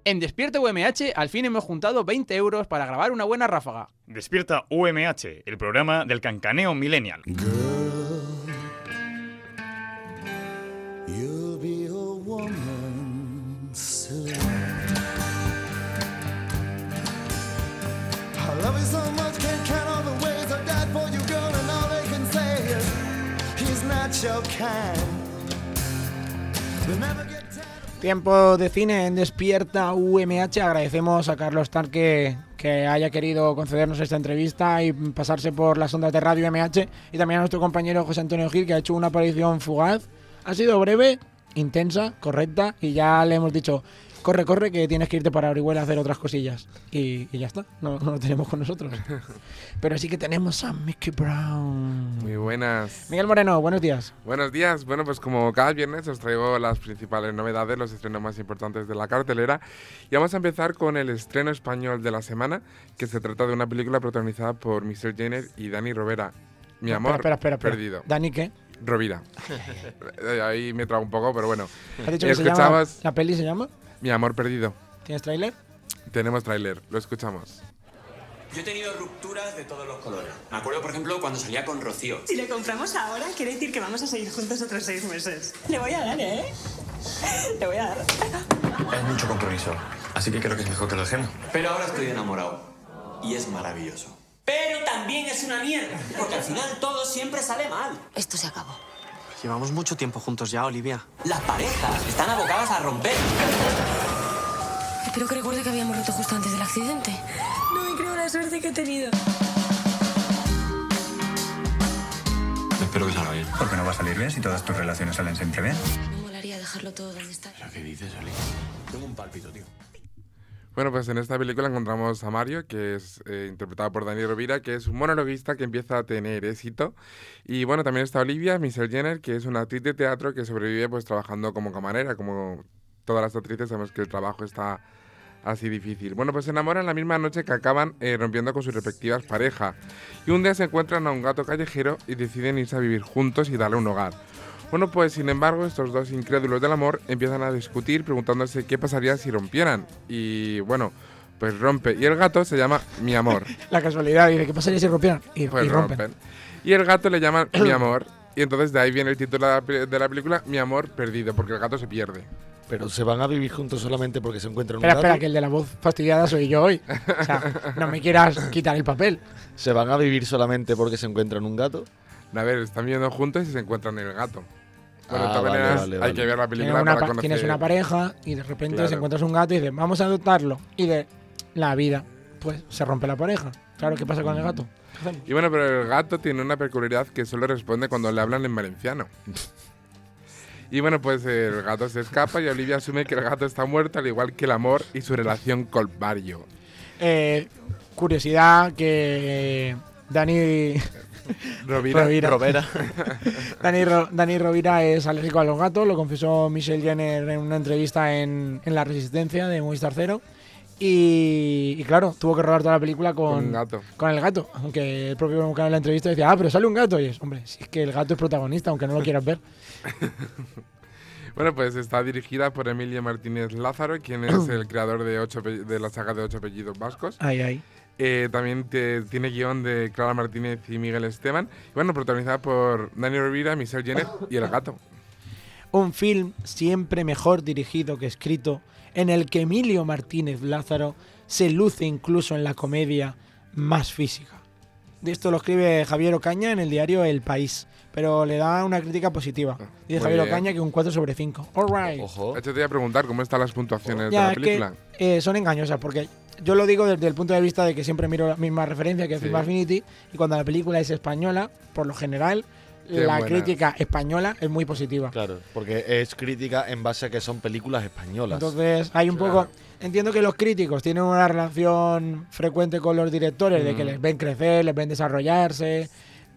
En Despierta UMH al fin hemos juntado 20 euros para grabar una buena ráfaga. Despierta UMH, el programa del cancaneo millennial. You'll be a woman soon. I love you so much, can't count all the ways I died for you, girl, and all they can say is he's not your kind. They never get Tiempo de cine en Despierta UMH. Agradecemos a Carlos Tarque que haya querido concedernos esta entrevista y pasarse por las ondas de radio UMH. Y también a nuestro compañero José Antonio Gil que ha hecho una aparición fugaz. Ha sido breve, intensa, correcta y ya le hemos dicho, corre, corre, que tienes que irte para Orihuela a hacer otras cosillas. Y, y ya está, no, no lo tenemos con nosotros. Pero sí que tenemos a Mickey Brown. Muy buenas. Miguel Moreno, buenos días. Buenos días. Bueno, pues como cada viernes os traigo las principales novedades, los estrenos más importantes de la cartelera. Y vamos a empezar con el estreno español de la semana, que se trata de una película protagonizada por Michelle Jenner y Dani Rovera. Mi amor espera, espera, espera. perdido. ¿Dani qué? Rovira. Ahí me trago un poco, pero bueno. ¿Has dicho que se llama, la peli se llama? Mi amor perdido. ¿Tienes tráiler? Tenemos tráiler, lo escuchamos. Yo he tenido rupturas de todos los colores. Me acuerdo, por ejemplo, cuando salía con Rocío. Si le compramos ahora, quiere decir que vamos a seguir juntos otros seis meses. Le voy a dar, ¿eh? Le voy a dar. Es mucho compromiso, así que creo que es mejor que lo dejemos. Pero ahora estoy enamorado y es maravilloso. Pero también es una mierda, porque al final todo siempre sale mal. Esto se acabó. Llevamos mucho tiempo juntos ya, Olivia. Las parejas están abocadas a romper. Espero que recuerde que habíamos roto justo antes del accidente. No me creo la suerte que he tenido. Espero que salga bien. ¿Por qué no va a salir bien si todas tus relaciones salen siempre bien? Me molaría dejarlo todo donde está. ¿Qué dices, Oli? Tengo un palpito, tío. Bueno, pues en esta película encontramos a Mario, que es eh, interpretado por Dani Rovira, que es un monologuista que empieza a tener éxito. Y bueno, también está Olivia, Michelle Jenner, que es una actriz de teatro que sobrevive pues trabajando como camarera, como todas las actrices sabemos que el trabajo está así difícil. Bueno, pues se enamoran la misma noche que acaban eh, rompiendo con sus respectivas parejas. Y un día se encuentran a un gato callejero y deciden irse a vivir juntos y darle un hogar. Bueno, pues sin embargo, estos dos incrédulos del amor empiezan a discutir preguntándose qué pasaría si rompieran. Y bueno, pues rompe. Y el gato se llama Mi Amor. La casualidad, dice, ¿qué pasaría si rompieran? Y, Pues y rompen. rompen. Y el gato le llama Mi Amor. Y entonces de ahí viene el título de la, película, Mi Amor Perdido, porque el gato se pierde. Pero se van a vivir juntos solamente porque se encuentran un Espera, gato. espera, que el de la voz fastidiada soy yo hoy. O sea, no me quieras quitar el papel. ¿Se van a vivir solamente porque se encuentran un gato? A ver, están viviendo juntos y se encuentran el gato. Bueno, Ah, de todas vale, maneras, vale, hay que ver la Tienes película una, para pa- conocer. tienes una pareja y de repente Claro. se encuentras un gato y dices, vamos a adoptarlo. Y de la vida, pues se rompe la pareja. Claro, ¿qué pasa con el gato? Y bueno, pero el gato tiene una peculiaridad que solo responde cuando le hablan en valenciano. Y bueno, pues el gato se escapa y Olivia asume que el gato está muerto, al igual que el amor y su relación con Mario. Eh, curiosidad que Dani Rovira. Rovera. Dani, Ro- Dani Rovira es alérgico a los gatos, lo confesó Michelle Jenner en una entrevista en, en La Resistencia de Movistar Cero. Y, y claro, tuvo que rodar toda la película con, Con un gato. con el gato. Aunque el propio canal de la entrevista decía, ah, pero sale un gato. Y es, hombre, si es que el gato es protagonista, aunque no lo quieras ver. Bueno, pues está dirigida por Emilio Martínez Lázaro, quien es el creador de, ocho, de la saga de ocho apellidos vascos. Ay, ay. Eh, también te- tiene guion de Clara Martínez y Miguel Esteban. Y bueno, protagonizada por Dani Rovira, Michelle Jenner y el gato. Un film siempre mejor dirigido que escrito, en el que Emilio Martínez Lázaro se luce incluso en la comedia más física. De esto lo escribe Javier Ocaña en el diario El País, pero le da una crítica positiva. Dice Muy Javier bien. Ocaña que un 4 sobre 5. All right. Hecho, te voy a preguntar cómo están las puntuaciones Ya, de la es que, película. eh, son engañosas, porque yo lo digo desde el punto de vista de que siempre miro la misma referencia que es Sí. Film Affinity, y cuando la película es española, por lo general, Qué la buena. crítica española es muy positiva. Claro, porque es crítica en base a que son películas españolas. Entonces, hay un poco. Entiendo que los críticos tienen una relación frecuente con los directores, de que Mm. les ven crecer, les ven desarrollarse,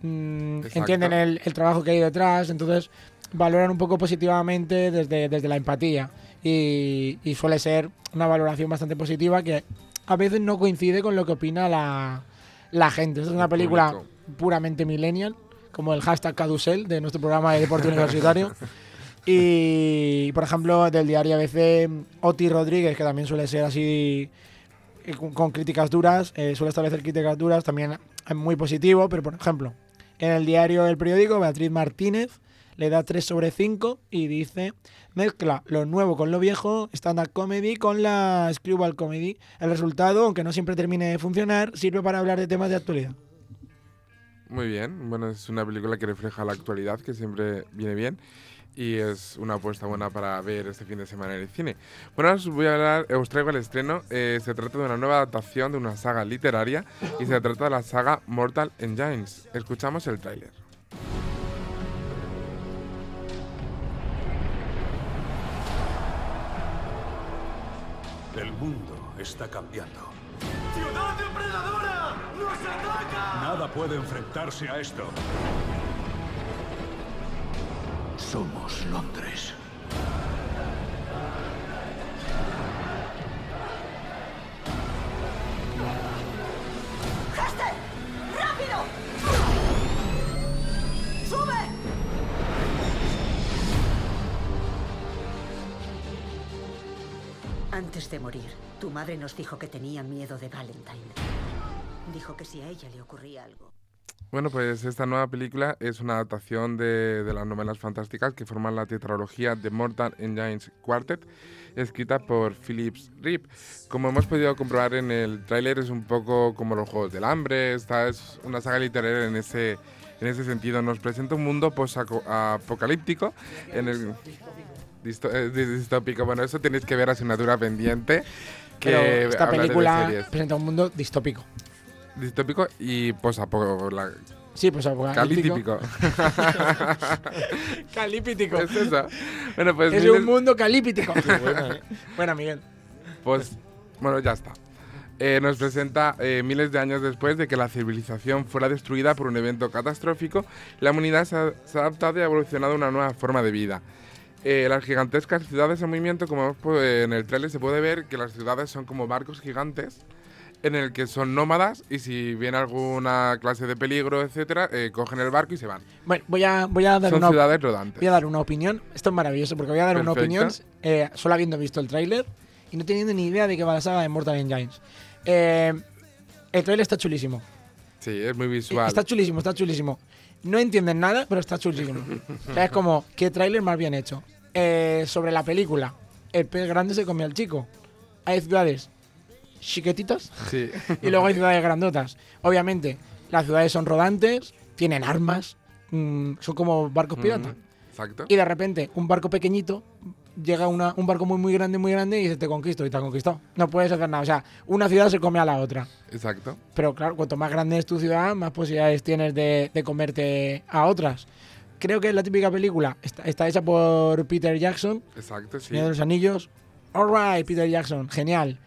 mm, entienden el, el trabajo que hay detrás, entonces valoran un poco positivamente desde, desde la empatía. Y, y suele ser una valoración bastante positiva que a veces no coincide con lo que opina la, la gente. Esta es una El película puramente millennial, como el hashtag Cadusel de nuestro programa de deporte universitario. Y, por ejemplo, del diario ABC, Oti Rodríguez, que también suele ser así eh, con, con críticas duras, eh, suele establecer críticas duras, también es muy positivo, pero por ejemplo, en el diario El Periódico, Beatriz Martínez le da 3 sobre 5 y dice, mezcla lo nuevo con lo viejo, stand-up comedy con la screwball comedy. El resultado, aunque no siempre termine de funcionar, sirve para hablar de temas de actualidad. Muy bien, bueno, es una película que refleja la actualidad, que siempre viene bien. Y es una apuesta buena para ver este fin de semana en el cine. Bueno, os voy a hablar, eh, os traigo el estreno. eh, se trata de una nueva adaptación de una saga literaria y se trata de la saga Mortal Engines. Escuchamos el tráiler. El mundo está cambiando. ¡Ciudad depredadora! ¡Nos ataca! Nada puede enfrentarse a esto. Somos Londres. Antes de morir, tu madre nos dijo que tenía miedo de Valentine. Dijo que si a ella le ocurría algo. Bueno, pues esta nueva película es una adaptación de, de las novelas fantásticas que forman la tetralogía de Mortal Engines Quartet, escrita por Phillips Rip. Como hemos podido comprobar en el tráiler, es un poco como los Juegos del Hambre, esta es una saga literaria en ese, en ese sentido. Nos presenta un mundo post-apocalíptico en el... eh, di- distópico. Bueno, eso tenéis que ver asignatura pendiente. Que Pero esta película presenta un mundo distópico. Distópico y post-apocalíptico. Sí, pues Calíptico. Calíptico. Es eso. Bueno, pues es miles- un mundo calíptico. Buena, ¿eh? Buena, Miguel. Pues, bueno, ya está. Eh, nos presenta eh, miles de años después de que la civilización fuera destruida por un evento catastrófico, la humanidad se ha, se ha adaptado y ha evolucionado a una nueva forma de vida. Eh, las gigantescas ciudades en movimiento, como po- en el trailer, se puede ver que las ciudades son como barcos gigantes en el que son nómadas y si viene alguna clase de peligro, etcétera, eh, cogen el barco y se van. Bueno, voy a, voy a dar Son una ciudades rodantes. Voy a dar una opinión. Esto es maravilloso porque voy a dar una opinión eh, solo habiendo visto el tráiler y no teniendo ni idea de qué va la saga de Mortal Engines. Eh, el tráiler está chulísimo. Sí, es muy visual. Está chulísimo, está chulísimo. No entienden nada, pero está chulísimo. o sea, es como, ¿qué tráiler más bien hecho? Eh, sobre la película, el pez grande se comió al chico. Hay ciudades chiquetitas Sí. y luego hay ciudades grandotas. Obviamente, las ciudades son rodantes, tienen armas, mm, son como barcos piratas. Exacto. Y de repente, un barco pequeñito llega una, un barco muy, muy grande, muy grande y dice: Te conquisto y te ha conquistado. No puedes hacer nada. O sea, una ciudad se come a la otra. Exacto. Pero claro, cuanto más grande es tu ciudad, más posibilidades tienes de, de comerte a otras. Creo que es la típica película. Está, está hecha por Peter Jackson. Exacto, sí. Señor de los Anillos. Alright, Peter Jackson. Genial.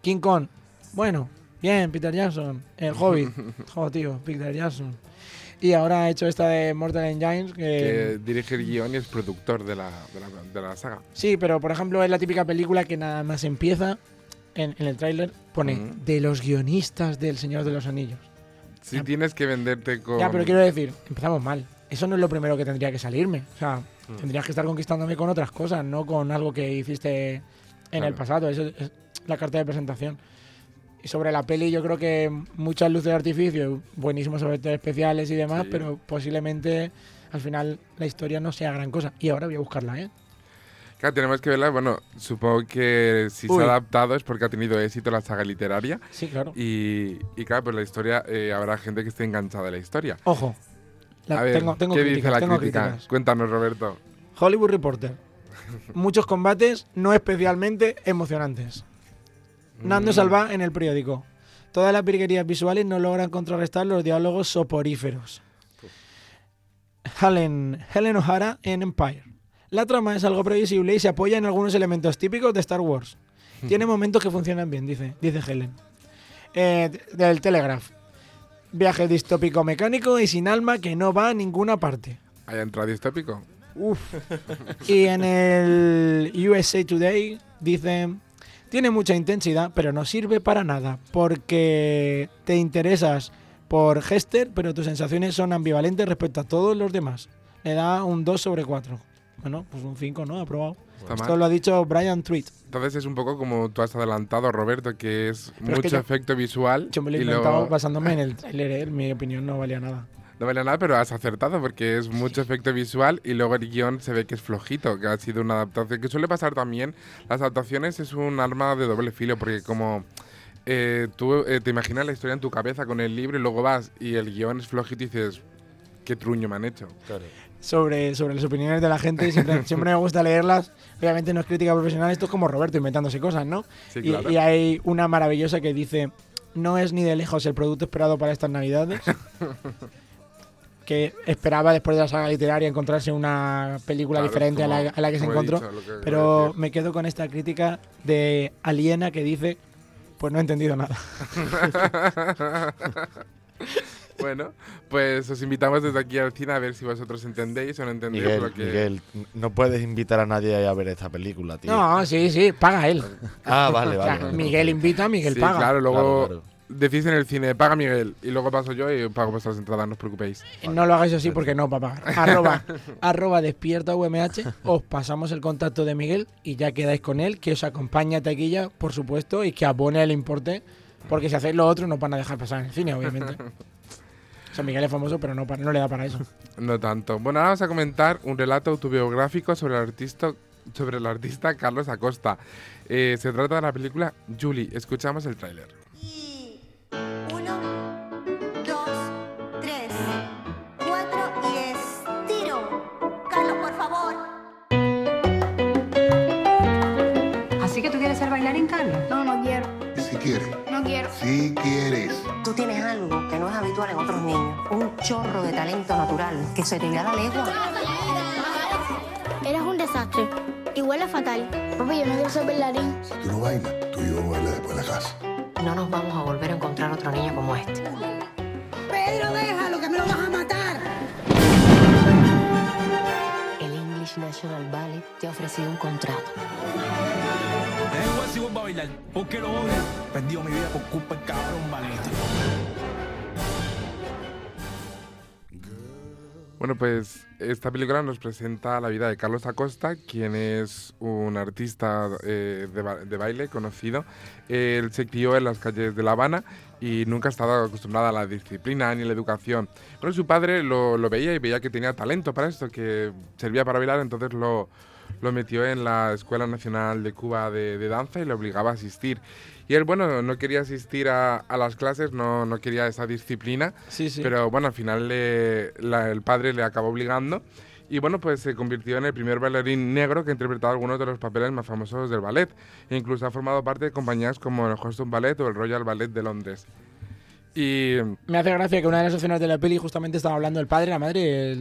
King Kong. Bueno, bien, Peter Jackson. El Hobbit. Joder, tío, Peter Jackson. Y ahora ha hecho esta de Mortal Engines. Que, que dirige el guion y es productor de la, de la, de la saga. Sí, pero por ejemplo es la típica película que nada más empieza en, en el tráiler pone de los guionistas del Señor de los Anillos. Si tienes que venderte con... Ya, pero quiero decir, empezamos mal. Eso no es lo primero que tendría que salirme. O sea, Mm. tendrías que estar conquistándome con otras cosas, no con algo que hiciste en Claro. el pasado. Eso es la carta de presentación. Y sobre la peli, yo creo que muchas luces de artificio, buenísimos efectos especiales y demás, Sí. pero posiblemente al final la historia no sea gran cosa. Y ahora voy a buscarla, ¿eh? Claro, tenemos que verla. Bueno, supongo que si se ha adaptado es porque ha tenido éxito la saga literaria. Sí, claro. Y, y claro, pues la historia, eh, habrá gente que esté enganchada de la historia. Ojo. La- a ver, tengo- tengo ¿qué críticas, dice la tengo crítica? críticas. Cuéntanos, Roberto. Hollywood Reporter. Muchos combates no especialmente emocionantes. Nando Mm. Salva en el periódico. Todas las virguerías visuales no logran contrarrestar los diálogos soporíferos. Helen, Helen O'Hara en Empire. La trama es algo previsible y se apoya en algunos elementos típicos de Star Wars. Tiene momentos que funcionan bien, dice, dice Helen. Eh, del Telegraph. Viaje distópico mecánico y sin alma que no va a ninguna parte. ¿Hay entrada distópico? Uf. Y en el USA Today dicen, tiene mucha intensidad, pero no sirve para nada, porque te interesas por Hester, pero tus sensaciones son ambivalentes respecto a todos los demás. Le da un 2 sobre 4. Bueno, pues un 5, ¿no? Aprobado. Está Esto mal. lo ha dicho Brian Tweet. Entonces es un poco como tú has adelantado, Roberto, que es Pero es que mucho yo- efecto visual. Yo me lo he inventado basándome en el trailer, ¿eh? mi opinión no valía nada. No vale nada, pero has acertado porque es mucho efecto visual y luego el guion se ve que es flojito, que ha sido una adaptación. Que suele pasar también, las adaptaciones es un arma de doble filo porque como eh, tú eh, te imaginas la historia en tu cabeza con el libro y luego vas y el guion es flojito y dices, qué truño me han hecho. Sobre, sobre las opiniones de la gente, siempre, siempre me gusta leerlas. Obviamente no es crítica profesional, esto es como Roberto inventándose cosas, ¿no? Sí, y, claro. y hay una maravillosa que dice, no es ni de lejos el producto esperado para estas navidades. que esperaba después de la saga literaria encontrarse una película Claro, diferente a la, a la que se encontró. dicho, que pero me quedo con esta crítica de Aliena que dice, pues no he entendido nada. bueno, pues os invitamos desde aquí al cine a ver si vosotros entendéis o no entendéis Miguel, lo que... Miguel, no puedes invitar a nadie a ver esta película, tío. no, sí, sí, paga él. Ah, vale, O vale. sea, vale. Miguel invita, Miguel Sí, paga. claro, luego Claro, decís en el cine, paga Miguel, y luego paso yo y pago vuestras entradas, no os preocupéis. No lo hagáis así porque no, papá. Arroba, arroba despierta UMH, os pasamos el contacto de Miguel y ya quedáis con él, que os acompañe a taquilla, por supuesto, y que abone el importe, porque si hacéis lo otro no van a dejar pasar en el cine, obviamente. O sea, Miguel es famoso, pero no, para- no le da para eso. No tanto. Bueno, ahora vamos a comentar un relato autobiográfico sobre el artista, sobre el artista Carlos Acosta. Eh, se trata de la película Julie. Escuchamos el tráiler. Si quieres. No quiero. Si quieres. Tú tienes algo que no es habitual en otros niños. Un chorro de talento natural que se te irá a la legua. Eres un desastre. Y huele fatal. Papi, yo no quiero ser bailarín. Tú no bailas. Tú y yo vamos a bailar después de la casa. No nos vamos a volver a encontrar otro niño como este. Pedro, déjalo, que me lo vas a matar. El English National Ballet te ha ofrecido un contrato. Es igual si vuelvo a bailar, porque lo odio. Perdido mi vida por culpa del cabrón ballet. Bueno, pues esta película nos presenta la vida de Carlos Acosta, quien es un artista eh, de, ba- de baile conocido. Él se crió en las calles de La Habana y nunca ha estado acostumbrado a la disciplina ni la educación. Pero su padre lo, lo veía y veía que tenía talento para esto, que servía para bailar, entonces lo, lo metió en la Escuela Nacional de Cuba de, de Danza y le obligaba a asistir. Y él, bueno, no quería asistir a, a las clases, no, no quería esa disciplina, Sí, sí. pero bueno, al final le- la- el padre le acabó obligando. Y bueno, pues se convirtió en el primer bailarín negro que ha interpretado algunos de los papeles más famosos del ballet. E incluso ha formado parte de compañías como el Houston Ballet o el Royal Ballet de Londres. Y Me hace gracia que una de las escenas de la peli justamente estaba hablando el padre la madre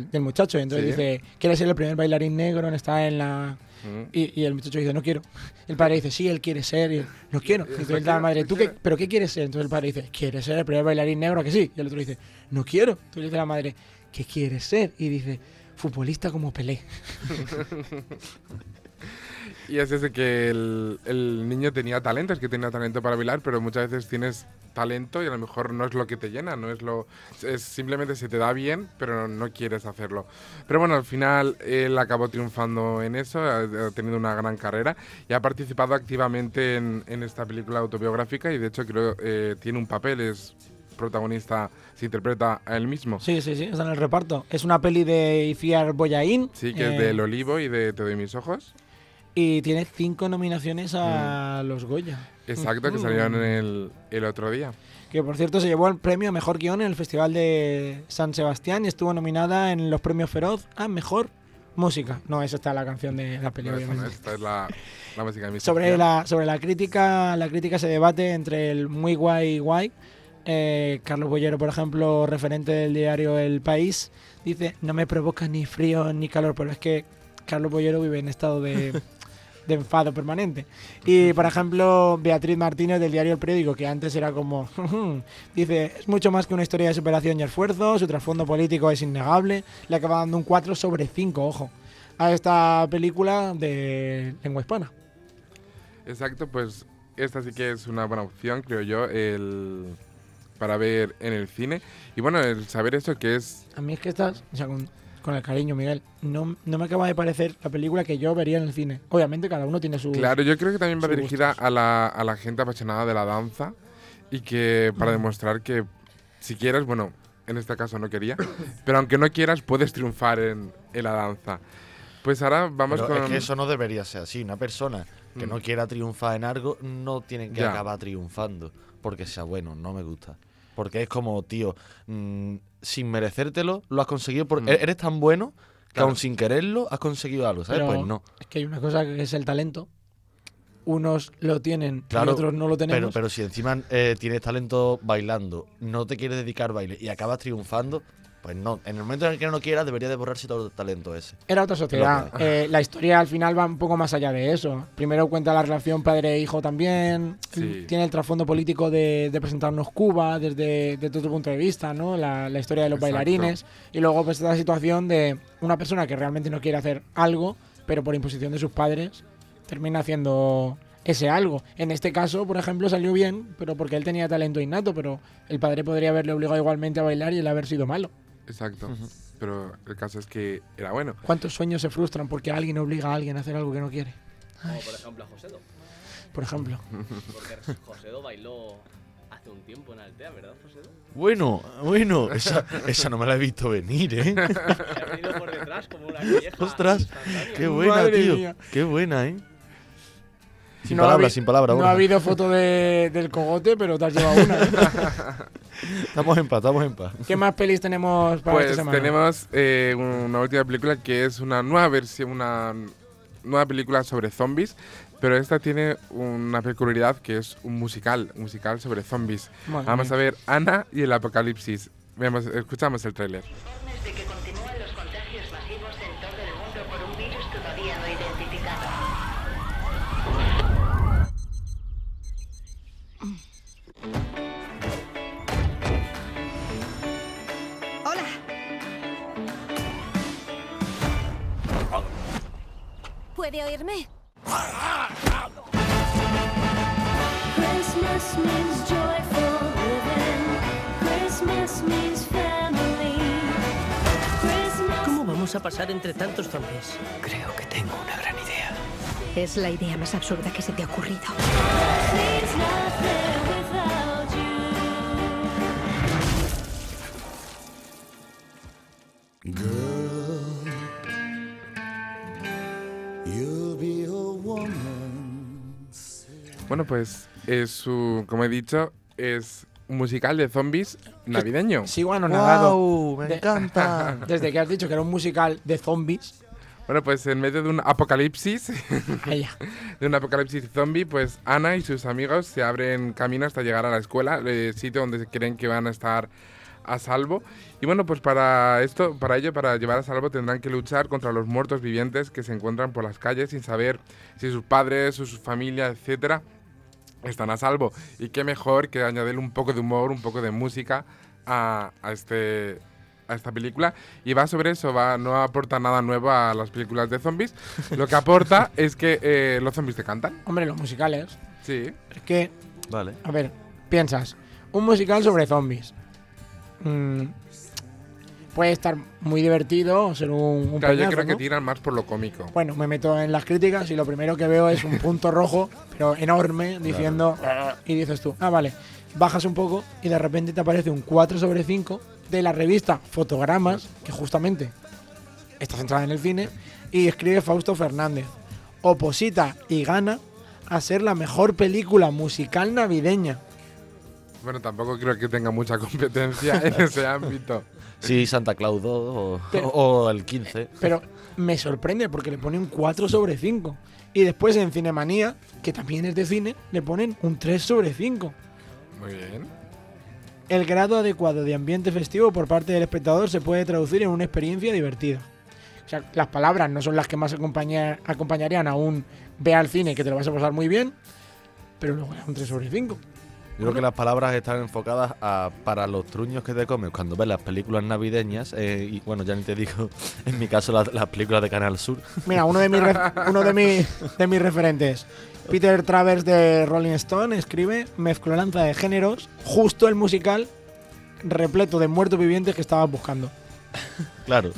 del, muchacho. Y entonces Sí. dice, ¿quieres ser el primer bailarín negro? Está en la... Mm. Y, y el muchacho dice, no quiero. El padre dice, sí, él quiere ser. Y él, no quiero. Entonces la madre, ¿tú qué, ¿pero qué quieres ser? Entonces el padre dice, ¿quieres ser el primer bailarín negro? ¿A que sí? Y el otro dice, no quiero. Entonces dice la madre, ¿qué quieres ser? Y dice, futbolista como Pelé. Y es ese que el, el niño tenía talento, es que tenía talento para bailar, pero muchas veces tienes talento y a lo mejor no es lo que te llena, no es lo es simplemente se te da bien, pero no quieres hacerlo. Pero bueno, al final él acabó triunfando en eso, ha, ha tenido una gran carrera y ha participado activamente en, en esta película autobiográfica y de hecho creo eh, tiene un papel, es protagonista, se interpreta a él mismo. Sí, sí, sí, está en el reparto. Es una peli de Ifiar Boyain. Sí, que es eh, del Olivo y de Te doy mis ojos. Y tiene cinco nominaciones a los Goya. Exacto, que Mm. salieron el, el otro día. Que por cierto se llevó el premio a Mejor Guión en el Festival de San Sebastián y estuvo nominada en los premios Feroz a Mejor Música. No, esa está la canción de la peli, No, esta, no, obviamente. esta es la, la música de mi Sobre la, sobre la crítica, la crítica se debate entre el muy guay y guay. Eh, Carlos Bollero, por ejemplo, referente del diario El País, dice, no me provoca ni frío ni calor, pero es que Carlos Bollero vive en estado de, de enfado permanente. Y, por ejemplo, Beatriz Martínez del diario El Periódico, que antes era como, dice, es mucho más que una historia de superación y esfuerzo, su trasfondo político es innegable, le acaba dando un 4 sobre 5, ojo, a esta película de lengua hispana. Exacto, pues esta sí que es una buena opción, creo yo, el, para ver en el cine. Y bueno, el saber eso que es... A mí es que estas, o sea, con, con el cariño, Miguel, no, no me acaba de parecer la película que yo vería en el cine. Obviamente cada uno tiene su... Claro, yo creo que también va dirigida a la, a la gente apasionada de la danza y que para demostrar que si quieres, bueno, en este caso no quería, pero aunque no quieras puedes triunfar en, en la danza. Pues ahora vamos Pero con... es que eso no debería ser así. Una persona que no Mm. quiera triunfar en algo no tiene que Ya. acabar triunfando porque sea bueno. No me gusta. Porque es como, tío, mm, sin merecértelo, lo has conseguido. Por, Mm. Eres tan bueno que Claro. aún sin quererlo has conseguido algo, ¿sabes? Pero Pues no. Es que hay una cosa que es el talento. Unos lo tienen Claro, y otros no lo Pero, tenemos. pero si encima eh, tienes talento bailando, no te quieres dedicar baile y acabas triunfando, pues no. En el momento en el que no quieras, debería de borrarse todo el talento ese. Era otra lo sociedad. Eh, la historia al final va un poco más allá de eso. Primero cuenta la relación padre-hijo también. Sí. Tiene el trasfondo político de, de presentarnos Cuba desde, desde otro punto de vista, ¿no? La, la historia de los Exacto. bailarines. Y luego pues esta situación de una persona que realmente no quiere hacer algo, pero por imposición de sus padres termina haciendo ese algo. En este caso, por ejemplo, salió bien, pero porque él tenía talento innato, pero el padre podría haberle obligado igualmente a bailar y él haber sido malo. Exacto. Pero el caso es que era bueno. ¿Cuántos sueños se frustran porque alguien obliga a alguien a hacer algo que no quiere? Como por ejemplo a Josedo. Por ejemplo. Porque Josedo bailó hace un tiempo en Altea, ¿verdad, Josedo? Bueno, bueno, esa, esa no me la he visto venir, ¿eh? ha venido por detrás como una colleja Ostras, qué buena, Madre tío. mía. Qué buena, ¿eh? Sin No palabras, sin palabras. No ha habido foto de- del cogote, pero te has llevado una. Estamos en paz, estamos en paz. ¿Qué más pelis tenemos para Pues esta semana? tenemos eh, una última película que es una nueva versión, una nueva película sobre zombies, pero esta tiene una peculiaridad que es un musical, un musical sobre zombies. Madre Vamos mía. a ver Ana y el apocalipsis. Vemos, escuchamos el tráiler. ¿Puede oírme? Christmas means joyful living. Christmas means family. ¿Cómo vamos a pasar entre tantos zombies? Creo que tengo una gran idea. Es la idea más absurda que se te ha ocurrido. Means Bueno, pues es su, como he dicho, es un musical de zombies navideño. Sigo anonadado. Guau, me De- encanta. Desde que has dicho que era un musical de zombies. Bueno, pues en medio de un apocalipsis, de un apocalipsis zombie, pues Ana y sus amigos se abren camino hasta llegar a la escuela, el sitio donde creen que van a estar a salvo. Y bueno, pues para esto, para ello, para llevar a salvo tendrán que luchar contra los muertos vivientes que se encuentran por las calles sin saber si sus padres o su familia, etcétera, están a salvo. Y qué mejor que añadirle un poco de humor, un poco de música a, a este a esta película y va sobre eso, va no aporta nada nuevo a las películas de zombies. Lo que aporta es que eh, los zombies te cantan. Hombre, los musicales. Sí. Es que, Vale. a ver, piensas, un musical sobre zombies. Mm, puede estar muy divertido ser un, un Claro, yo creo que tiran más por lo cómico. Bueno, me meto en las críticas y lo primero que veo es un punto rojo, pero enorme, diciendo. Y dices tú, ah, vale. Bajas un poco y de repente te aparece un 4 sobre 5 de la revista Fotogramas, que justamente está centrada en el cine, y escribe Fausto Fernández. Oposita y gana a ser la mejor película musical navideña. Bueno, tampoco creo que tenga mucha competencia en ese ámbito. Sí, Santa Claus 2 o, Pero- o el 15. Pero me sorprende porque le pone un 4 sobre 5. Y después en Cinemanía, que también es de cine, le ponen un 3 sobre 5. Muy bien. El grado adecuado de ambiente festivo por parte del espectador se puede traducir en una experiencia divertida. O sea, las palabras no son las que más acompaña- acompañarían a un ve al cine que te lo vas a pasar muy bien, pero luego es un 3 sobre 5. Yo creo que las palabras están enfocadas a, para los truños que te comes cuando ves las películas navideñas. eh, y bueno, ya ni te digo, en mi caso, las, las películas de Canal Sur. Mira, uno de mis, uno de mis, de mis referentes, Peter Travers de Rolling Stone, escribe Mezclolanza de géneros, justo el musical repleto de muertos vivientes que estabas buscando. Claro.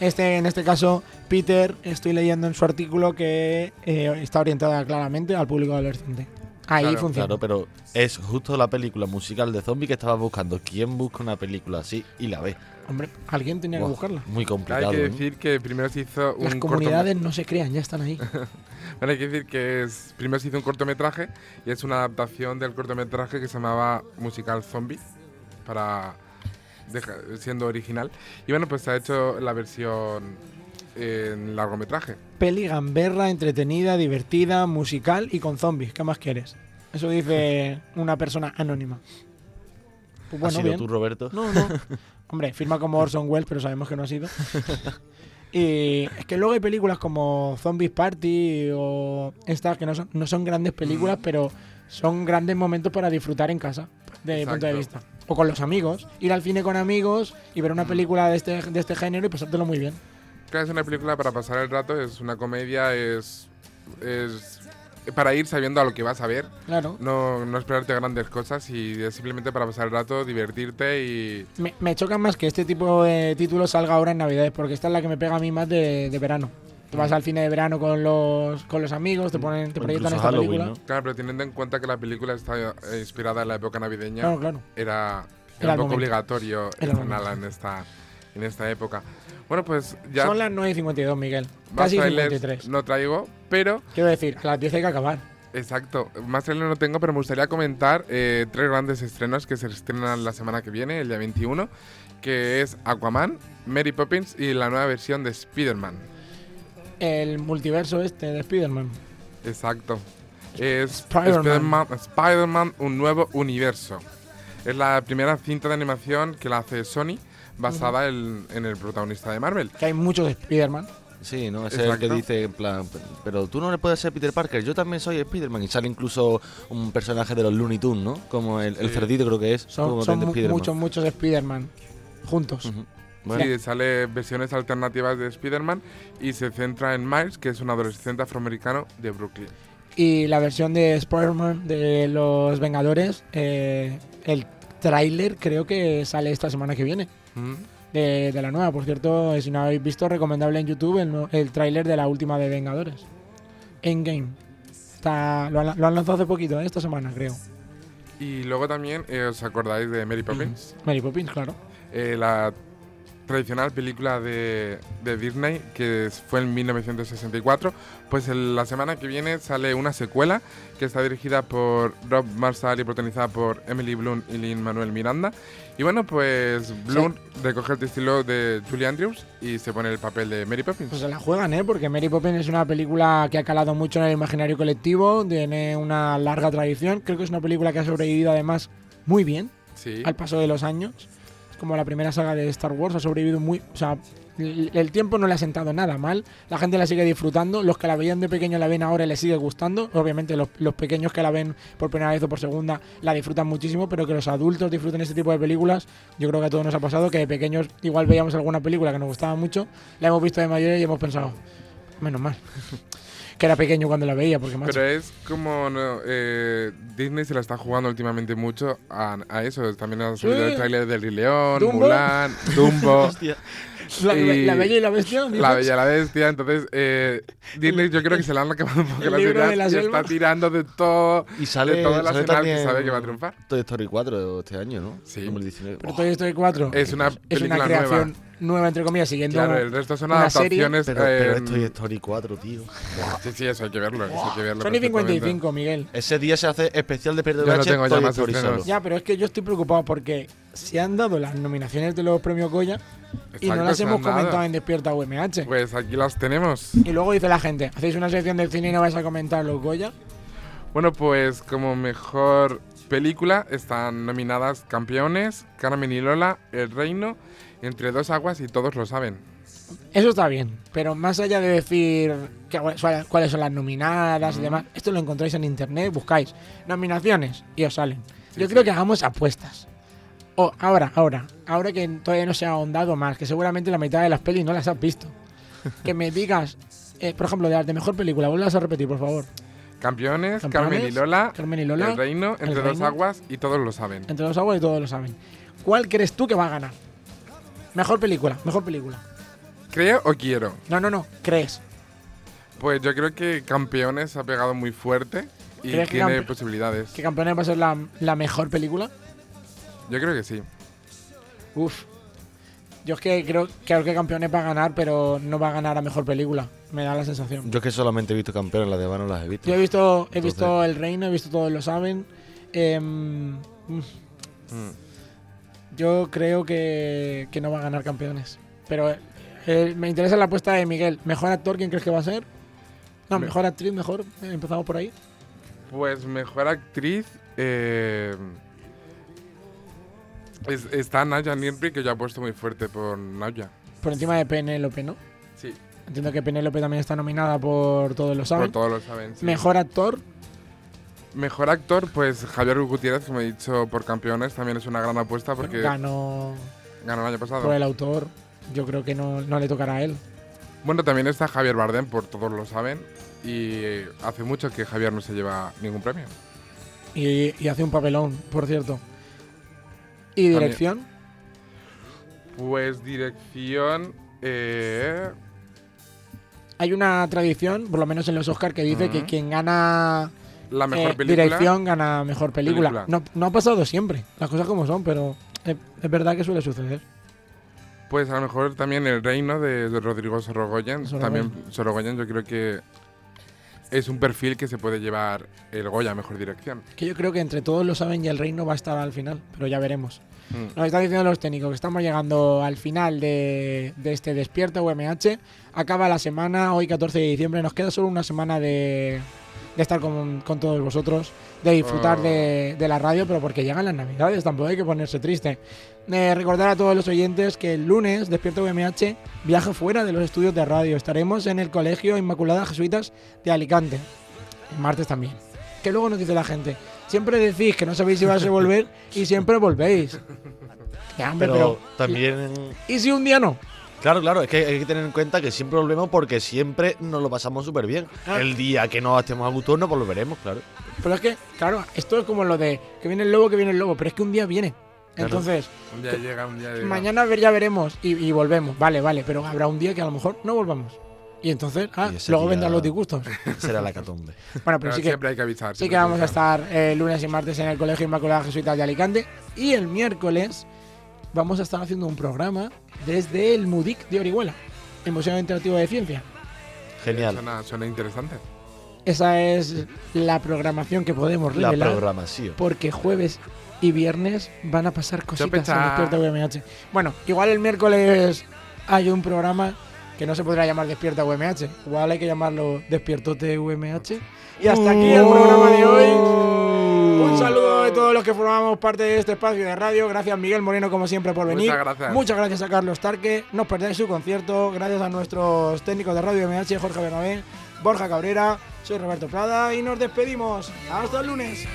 Este, en este caso, Peter, estoy leyendo en su artículo que eh, está orientada claramente al público adolescente. Ahí Claro, funciona. Claro, pero es justo la película musical de zombie que estaba buscando. ¿Quién busca una película así y la ve? Hombre, alguien tenía que buscarla. Muy complicado. Hay que ¿no? decir que primero se hizo un Las cortometraje. comunidades no se crean, ya están ahí. Bueno, hay que decir que es, primero se hizo un cortometraje y es una adaptación del cortometraje que se llamaba Musical Zombie, para deja- siendo original. Y bueno, pues se ha hecho la versión en largometraje. Peli gamberra, entretenida, divertida, musical y con zombies. ¿Qué más quieres? Eso dice una persona anónima. Pues ¿Has sido bien. tú, Roberto? No, no. Hombre, firma como Orson Welles, pero sabemos que no ha sido. Y es que luego hay películas como Zombies Party o estas que no son, no son grandes películas, Mm. pero son grandes momentos para disfrutar en casa, de mi punto de vista. O con los amigos. Ir al cine con amigos y ver Mm. una película de este, de este género y pasártelo muy bien. Claro, es una película para pasar el rato, es una comedia, es, es para ir sabiendo a lo que vas a ver. Claro. No, no esperarte grandes cosas y es simplemente para pasar el rato, divertirte y... Me, me choca más que este tipo de títulos salga ahora en Navidades, porque esta es la que me pega a mí más de, de verano. Te vas al cine de verano con los, con los amigos, te ponen, te proyectan esta película. Claro, pero teniendo en cuenta que la película está eh, inspirada en la época navideña, Claro, claro. era, Era era el un poco momento. obligatorio estrenarla en esta, en esta época. Bueno, pues ya... Son las 9 y 52, Miguel. más Casi trailers 53. no traigo, pero... Quiero decir, a las 10 hay que acabar. Exacto, más trailers no tengo, pero me gustaría comentar eh, tres grandes estrenos que se estrenan la semana que viene, el día 21, que es Aquaman, Mary Poppins y la nueva versión de Spider-Man. El multiverso este de Spider-Man. Exacto. Es Spider-Man, un nuevo universo. Es la primera cinta de animación que la hace Sony, basada en, en el protagonista de Marvel. Que hay muchos Spider-Man. Sí, ¿no? Es el que dice, en plan, pero tú no le puedes ser Peter Parker, yo también soy Spider-Man. Y sale incluso un personaje de los Looney Tunes, ¿no? Como el, el Sí. cerdito, creo que es. Son, como son de mu- Spider-Man. muchos, muchos Spider-Man juntos. Bueno. Sí, sale versiones alternativas de Spider-Man y se centra en Miles, que es un adolescente afroamericano de Brooklyn. Y la versión de Spider-Man de los Vengadores, eh, el tráiler creo que sale esta semana que viene. Mm. De, de la nueva, por cierto, si no habéis visto, recomendable en YouTube el, el tráiler de la última de Vengadores. Endgame. Está, lo, han, lo han lanzado hace poquito, ¿eh? esta semana, creo. Y luego también, eh, ¿os acordáis de Mary Poppins? Mary Poppins, claro. Eh, la tradicional película de, de Disney que fue en 1964. Pues el- la semana que viene sale una secuela que está dirigida por Rob Marshall y protagonizada por Emily Blunt y Lin Manuel Miranda. Y bueno, pues Blunt recoge el estilo de Julie Andrews y se pone el papel de Mary Poppins. Pues se la juegan, ¿eh? Porque Mary Poppins es una película que ha calado mucho en el imaginario colectivo, tiene una larga tradición. Creo que es una película que ha sobrevivido además muy bien Sí. al paso de los años. Como la primera saga de Star Wars, ha sobrevivido muy... O sea, el, tiempo no le ha sentado nada mal, la gente la sigue disfrutando, los que la veían de pequeño la ven ahora y les sigue gustando. Obviamente los, los pequeños que la ven por primera vez o por segunda la disfrutan muchísimo, pero que los adultos disfruten este tipo de películas, yo creo que a todos nos ha pasado que de pequeños igual veíamos alguna película que nos gustaba mucho, la hemos visto de mayores y hemos pensado, menos mal, que era pequeño cuando la veía, porque macho, Pero es como no, eh, Disney se la está jugando últimamente mucho a, a eso. También ha subido Sí. el tráiler del Rey León, Dumbo. Mulan, Dumbo. La- la Bella y la Bestia, La dices. Bella y la Bestia. Entonces, eh, Disney yo creo que se le han acabado un poco las ideas de la y está tirando de todo. Y sale, de todas las sale que sabe que va a triunfar. Toy Story 4 este año, ¿no? Sí. 2019. Pero Toy Story 4 Es una es una creación nueva. nueva. entre comillas, siguiendo Claro, el resto son una serie. adaptaciones. Pero, pero eh, es Toy Story 4, tío. Sí, sí, eso hay que verlo. Eso hay que verlo Sony perfectamente. 55, Miguel. Ese día se hace especial de Yo no VH, tengo ya más. Ya, pero es que yo estoy preocupado porque se han dado las nominaciones de los premios Goya y no las hemos dado. comentado en Despierta UMH. Pues aquí las tenemos. Y luego dice la gente, hacéis una sección del cine y no vais a comentar los Goya. Bueno, pues como mejor película están nominadas Campeones, Carmen y Lola, El Reino, Entre dos aguas y todos lo saben. Eso está bien, pero más allá de decir que- cuáles son las nominadas y demás, esto lo encontráis en internet, buscáis nominaciones y os salen. Yo creo que hagamos apuestas. O ahora, ahora, ahora que todavía no se ha ahondado más, que seguramente la mitad de las pelis no las has visto. Que me digas, eh, por ejemplo, de de mejor película, vuelvas a repetir, por favor. Campeones, Campeones, Carmen y Lola, Carmen y Lola, El Reino, El Entre dos aguas y todos lo saben. Entre los aguas y todos lo saben. ¿Cuál crees tú que va a ganar? Mejor película, mejor película. ¿Creo o quiero? No, no, no, crees. Pues yo creo que Campeones ha pegado muy fuerte y ¿Crees que tiene posibilidades. ¿Que Campeones va a ser la, la mejor película? Yo creo que sí. Uf. Yo es que creo, creo que Campeones va a ganar, pero no va a ganar a mejor película. Me da la sensación. Yo es que solamente he visto campeones, las demás no las he visto. Yo he visto, he Entonces- visto El Reino, he visto Todos lo saben. Em, mm, yo creo que, que no va a ganar campeones. Pero eh, me interesa la apuesta de Miguel. ¿Mejor actor quién crees que va a ser? No, Me- mejor actriz, mejor. Eh, Empezamos por ahí. Pues mejor actriz. eh, es- está Naya Nirri, que yo apuesto muy fuerte por Naya. Por encima de Penélope, ¿no? Sí. Entiendo que Penélope también está nominada por Todos lo saben. Por todos lo saben. sí. Mejor actor. Mejor actor, pues Javier Gutiérrez, como he dicho, por campeones, también es una gran apuesta porque Ganó ganó el año pasado. por el autor. Yo creo que no, no le tocará a él. Bueno, también está Javier Bardem, por todos lo saben, y hace mucho que Javier no se lleva ningún premio. Y, y hace un papelón, por cierto. ¿Y dirección? Pues dirección... eh, Hay una tradición, por lo menos en los Oscars, que dice que quien gana La mejor eh, película. dirección gana mejor película. Película. No, no ha pasado siempre, las cosas como son, pero es, es verdad que suele suceder. Pues a lo mejor también El Reino de Rodrigo Sorogoyen. Sorogoyen. También Sorogoyen yo creo que es un perfil que se puede llevar el Goya a Mejor Dirección. Que yo creo que entre todos lo saben y el reino va a estar al final, pero ya veremos. Mm. Nos están diciendo los técnicos que estamos llegando al final de, de este Despierta UMH. Acaba la semana, hoy 14 de diciembre. Nos queda solo una semana de, de estar con, con todos vosotros, de disfrutar Oh. de, de la radio, pero porque llegan las navidades, tampoco hay que ponerse triste. Eh, recordar a todos los oyentes que el lunes Despierta UMH viaja fuera de los estudios de radio. Estaremos en el Colegio Inmaculada Jesuitas de Alicante. El martes también. Que luego nos dice la gente. Siempre decís que no sabéis si vais a volver y siempre volvéis. Ya, hombre, Pero, pero, también. ¿Y si un día no? Claro, claro, es que hay que tener en cuenta que siempre volvemos porque siempre nos lo pasamos súper bien. Ah. El día que no estemos a gusto no volveremos, claro. Pero es que, claro, esto es como lo de que viene el lobo, que viene el lobo, pero es que un día viene. Claro. Entonces, Un día llega, un día llega. mañana ya veremos y, y volvemos. Vale, vale, pero habrá un día que a lo mejor no volvamos. Y entonces, ah, Y luego vendrán los disgustos. Será la catombe. Bueno, pero Pero sí que, siempre hay que avisar. sí que vamos a estar eh, lunes y martes en el Colegio Inmaculada Jesuitas de Alicante. Y el miércoles vamos a estar haciendo un programa desde el MUDIC de Orihuela, el Museo Interactivo de Ciencia. Genial. Suena, suena interesante. Esa es la programación que podemos La revelar. programación. Porque jueves y viernes van a pasar cositas en. Despierta UMH. Bueno, igual el miércoles hay un programa que no se podrá llamar Despierta UMH. Igual hay que llamarlo Despiertote UMH. Y hasta aquí el programa de hoy. Un saludo todos los que formamos parte de este espacio de radio. Gracias, Miguel Moreno, como siempre, por venir. Muchas gracias. A Carlos Tarque. No os perdáis su concierto. Gracias a nuestros técnicos de Radio MH, Jorge Bernabé, Borja Cabrera. Soy Roberto Prada y nos despedimos. Hasta el lunes.